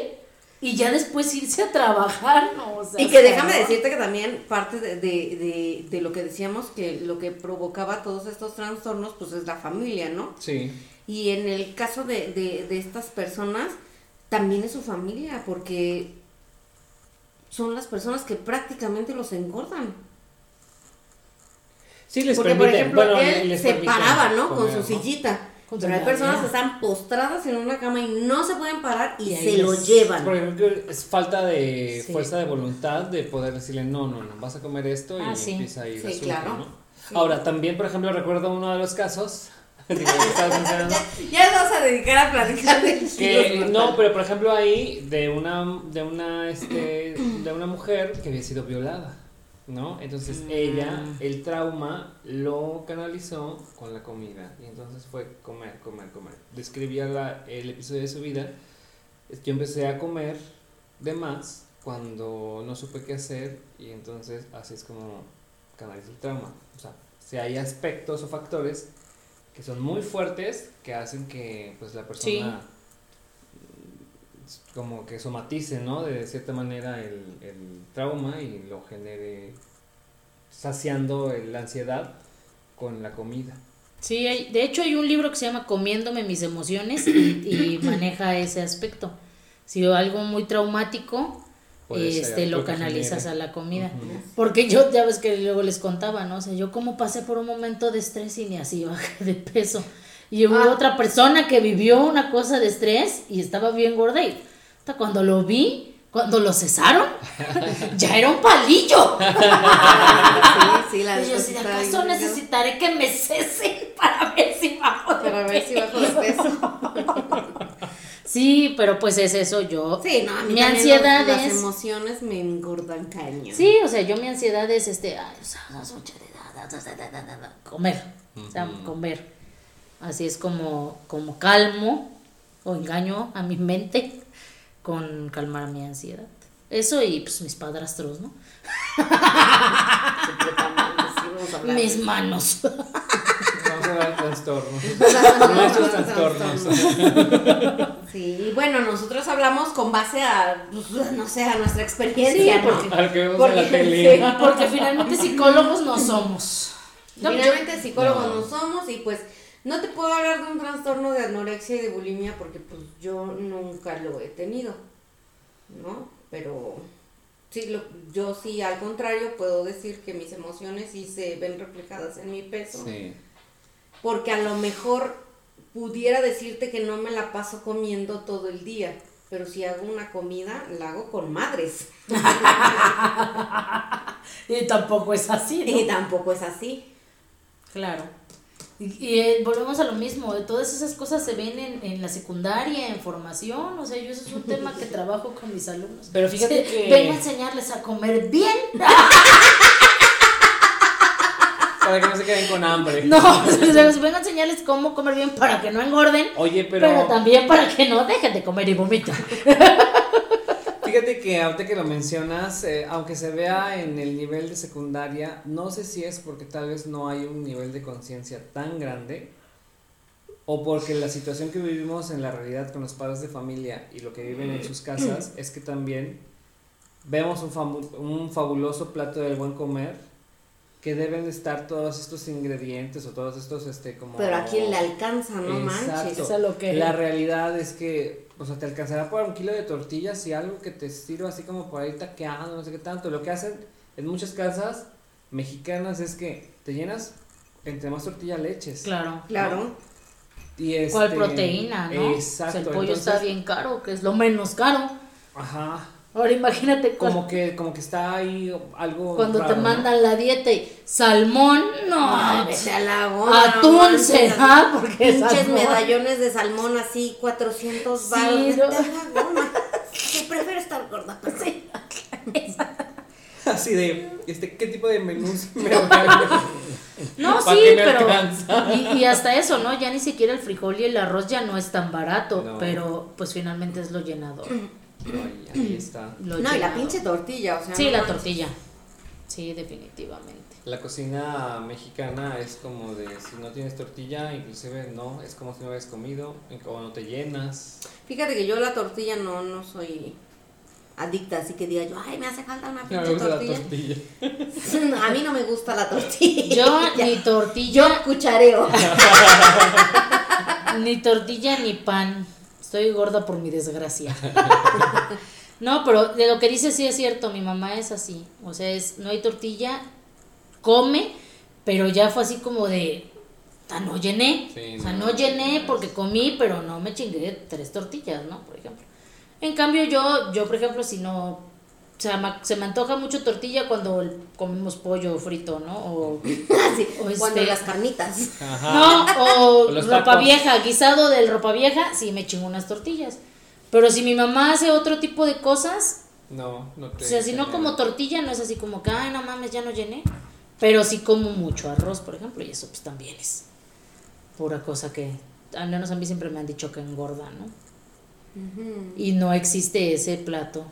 y ya después irse a trabajar, ¿no? O sea, Y que déjame decirte que también parte de, de, de, de lo que decíamos, que lo que provocaba todos estos trastornos, pues es la familia, ¿no? Sí. Y en el caso de, de, de estas personas, también es su familia, porque son las personas que prácticamente los engordan. Sí, les Porque, por permiten, ejemplo, bueno, él se permiten paraba, ¿no? Con su sillita. Con su Pero hay personas que están postradas en una cama y no se pueden parar y, se lo llevan. Por ejemplo, es falta de Sí. fuerza de voluntad de poder decirle, no, no, no, vas a comer esto y Ah, sí. empieza ahí el Sí, claro. ¿no? Ahora, también, por ejemplo, recuerdo uno de los casos, Ya nos vas a dedicar a platicar de que no, pero por ejemplo ahí de una de una este de una mujer que había sido violada, ¿no? Entonces ella el trauma lo canalizó con la comida y entonces fue comer, comer, comer. Describía la- el episodio de su vida. Yo empecé a comer de más cuando no supe qué hacer y entonces así es como canalizo el trauma. O sea, si hay aspectos o factores que son muy fuertes que hacen que pues la persona mm, como que somatice, ¿no? De cierta manera el, el trauma y lo genere saciando la ansiedad con la comida. Sí, hay- de hecho hay un libro que se llama Comiéndome mis emociones y, y maneja ese aspecto. Si algo muy traumático, Puede este, lo canalizas a la comida. Porque yo, ya ves que luego les contaba, ¿no? O sea, yo como pasé por un momento de estrés y ni así bajé de peso. Y hubo Ah. otra persona que vivió una cosa de estrés y estaba bien gorda y hasta cuando lo vi, cuando lo cesaron, ya era un palillo. Sí, sí, la Y yo, sí acaso necesitaré que me cesen para ver si bajo de Para ver si bajo de peso. Sí, pero pues es eso, yo. Sí, no, a mí mi ansiedad las, las es. emociones me engordan caño. Sí, o sea, yo mi ansiedad es este. ay, o sea, las ocho de da, da, da, da, da, da, da, comer. O sea, comer. Así es como, como calmo o engaño a mi mente con calmar mi ansiedad. Eso y pues mis padrastros, ¿no? Sí, Mis de- manos. Vamos a hablar de trastornos. Nuestros trastornos. Sí, y bueno, nosotros hablamos con base a, pues, no sé, a nuestra Sí, experiencia, ¿no? porque- Al que vemos Porque- en la tele. sí. Porque finalmente psicólogos no somos. Finalmente psicólogos No. no. somos y pues no te puedo hablar de un trastorno de anorexia y de bulimia porque pues yo nunca lo he tenido, ¿no? Pero sí, lo, yo sí al contrario puedo decir que mis emociones sí se ven reflejadas en mi peso. Sí. Porque a lo mejor pudiera decirte que no me la paso comiendo todo el día. pero si hago una comida, la hago con madres. y tampoco es así, ¿no? Y tampoco es así. Claro. Y, y, eh, volvemos a lo mismo, todas esas cosas se ven en, en la secundaria, en formación, o sea, yo eso es un tema que trabajo con mis alumnos. Pero fíjate Sí, que- Vengo a enseñarles a comer bien. Para que no se queden con hambre. No, o sea, vengo a enseñarles cómo comer bien para que no engorden, Oye, pero, pero, también para que no dejen de comer y vomitar. fíjate que ahorita que lo mencionas, eh, aunque se vea en el nivel de secundaria, no sé si es porque tal vez no hay un nivel de conciencia tan grande o porque la situación que vivimos en la realidad con los padres de familia y lo que viven en sus casas es que también vemos un, famu- un fabuloso plato del buen comer que deben de estar todos estos ingredientes o todos estos este como Pero a quién le alcanza, no Exacto. manches. Es a lo que- La realidad es que, o sea, te alcanzará por un kilo de tortillas y algo que te sirva así como por ahí taqueando, no sé qué tanto. Lo que hacen en muchas casas mexicanas es que te llenas entre más tortilla leches. Claro. Claro. Y este, ¿Cuál proteína, no? Exacto. O sea, el pollo entonces, está bien caro, que es lo menos caro. Ajá. Ahora imagínate Como que, como que está ahí algo. cuando raro, te ¿no? mandan la dieta y salmón, no, Ay, vete a la goma, atún será, porque Pinches salmón. medallones de salmón así, 400 Sí, baros. no. vete a la goma. Yo prefiero estar gorda. pero- Así de, este, ¿qué tipo de menús me No, ¿Pa' sí, pero. Y, y hasta eso, ¿no? Ya ni siquiera el frijol y el arroz ya no es tan barato, No. pero pues finalmente es lo llenador. Ay, ahí está. lo No, y la pinche tortilla, o sea. Sí, no la manches. tortilla. Sí, definitivamente. La cocina mexicana es como de si no tienes tortilla, inclusive no, es como si no hubieras comido, o no te llenas. Fíjate que yo la tortilla no, no soy adicta, así que diga yo, ay, me hace falta una No pinche me gusta la tortilla. tortilla. A mí no me gusta la tortilla. Yo ni tortilla, Yo cuchareo. ni tortilla ni pan. Estoy gorda por mi desgracia. No, pero de lo que dice sí es cierto, mi mamá es así. O sea, es no hay tortilla, come, pero ya fue así como de "Ah, no llené. Sí, o sea, no, no llené porque comí, pero no me chingué tres tortillas, ¿no? Por ejemplo. En cambio, yo, yo por ejemplo, si no, o sea, ma- se me antoja mucho tortilla cuando comemos pollo frito, ¿no? O, Así, O cuando este- las carnitas. Ajá. no, o ropa tacos. vieja, guisado del ropa vieja, sí me chingo unas tortillas. Pero si mi mamá hace otro tipo de cosas, No, no te. o sea, si no como tortilla, no es así como que, ay, no mames, ya no llené. Pero sí como mucho arroz, por ejemplo, y eso pues también es pura cosa que, al menos a mí siempre me han dicho que engorda, ¿no? Y no existe ese plato.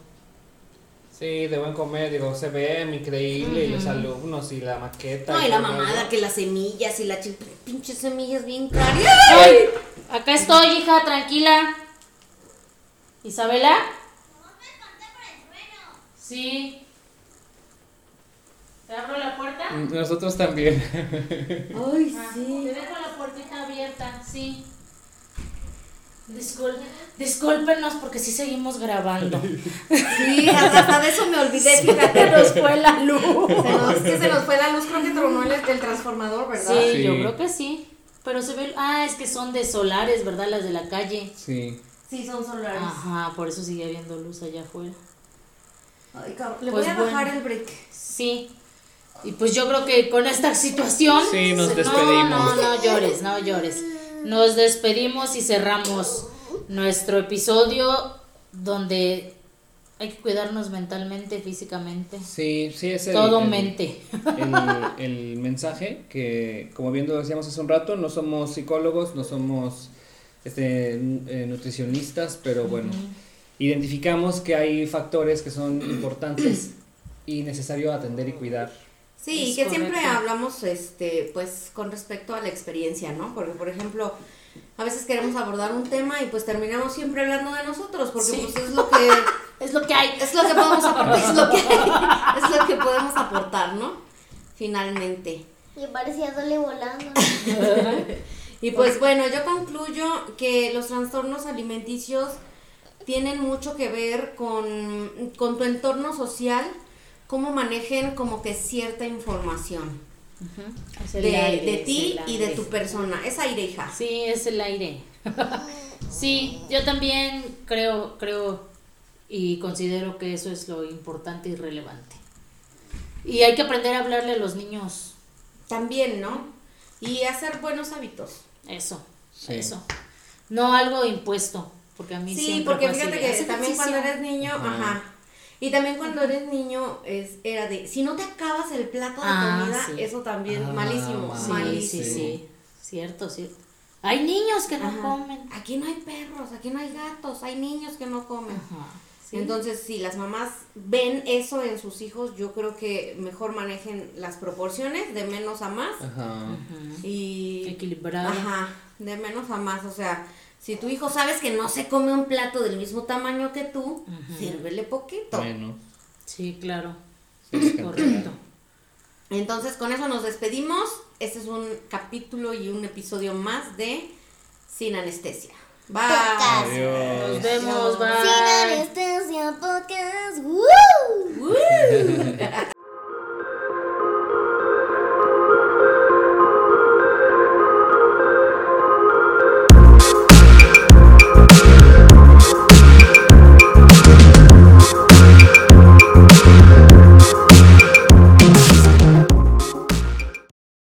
Sí, de buen comer, digo, se ve increíble, y los alumnos y la maqueta. No, y la mamada, que las semillas y la chi- pinches semillas bien caras. ¡Ay! Acá estoy, hija, tranquila. ¿Isabela? Sí. ¿Te abro la puerta? Nosotros también. Ay, Ah, sí. Te dejo la puertita abierta, sí. Discul discúlpenos porque sí seguimos grabando. Sí, hasta, de eso me olvidé, Se fíjate. nos fue la luz. Se nos, es que se nos fue la luz, creo que tronó el, el transformador, ¿verdad? Sí, Sí. yo creo que sí. Pero se ve. Ah, es que son de solares, ¿verdad? Las de la calle. Sí. Sí, son solares. Ajá, por eso sigue habiendo luz allá afuera. Ay, cabrón. Le Pues voy a bajar el break. Sí. Y pues yo creo que con esta situación. Sí, nos no, despedimos. No, no llores, no llores. Nos despedimos y cerramos nuestro episodio donde hay que cuidarnos mentalmente, físicamente. Sí, sí, es el, Todo el- mente. el, el mensaje que, como bien lo decíamos hace un rato, no somos psicólogos, no somos este, eh, nutricionistas, pero bueno, identificamos que hay factores que son importantes y necesario atender y cuidar. Sí, Es que siempre hablamos, este, pues, con respecto a la experiencia, ¿no? Porque, por ejemplo, a veces queremos abordar un tema y pues terminamos siempre hablando de nosotros, porque Sí. pues es lo que Es lo que hay. es lo que podemos aportar, es lo que es lo que podemos aportar, ¿no? Finalmente. Y parecía Dolly volando. Y pues bueno, yo concluyo que los trastornos alimenticios tienen mucho que ver con, con tu entorno social, cómo manejen como que cierta información el de, aire, de ti y de tu persona. Es aire, hija. Sí, es el aire. Sí, yo también creo, creo y considero que eso es lo importante y relevante. Y hay que aprender a hablarle a los niños. También, ¿no? Y hacer buenos hábitos. Eso, Sí. eso. No algo impuesto, porque a mí Sí, siempre porque así fíjate que "Haz también cuando ejercicio". eres niño, Ajá. ajá. Y también cuando eres niño es era de si no te acabas el plato de Ah, comida, sí. eso también Ah, malísimo, Sí, malísimo. sí, sí. Cierto, cierto. Hay niños que no Ajá. comen. Aquí no hay perros, aquí no hay gatos, hay niños que no comen. Ajá. sí. Entonces, si las mamás ven eso en sus hijos, yo creo que mejor manejen las proporciones de menos a más Ajá. Y Equilibrado. Ajá, de menos a más, o sea, si tu hijo sabes que no se come un plato del mismo tamaño que tú, Ujú. sírvele poquito. Bueno. Sí, claro. Sí, Correcto. Entonces, con eso nos despedimos. Este es un capítulo y un episodio más de Sin Anestesia. Bye. Podcast. Adiós. Nos vemos, bye. Sin anestesia podcast. ¡Woo! Woo.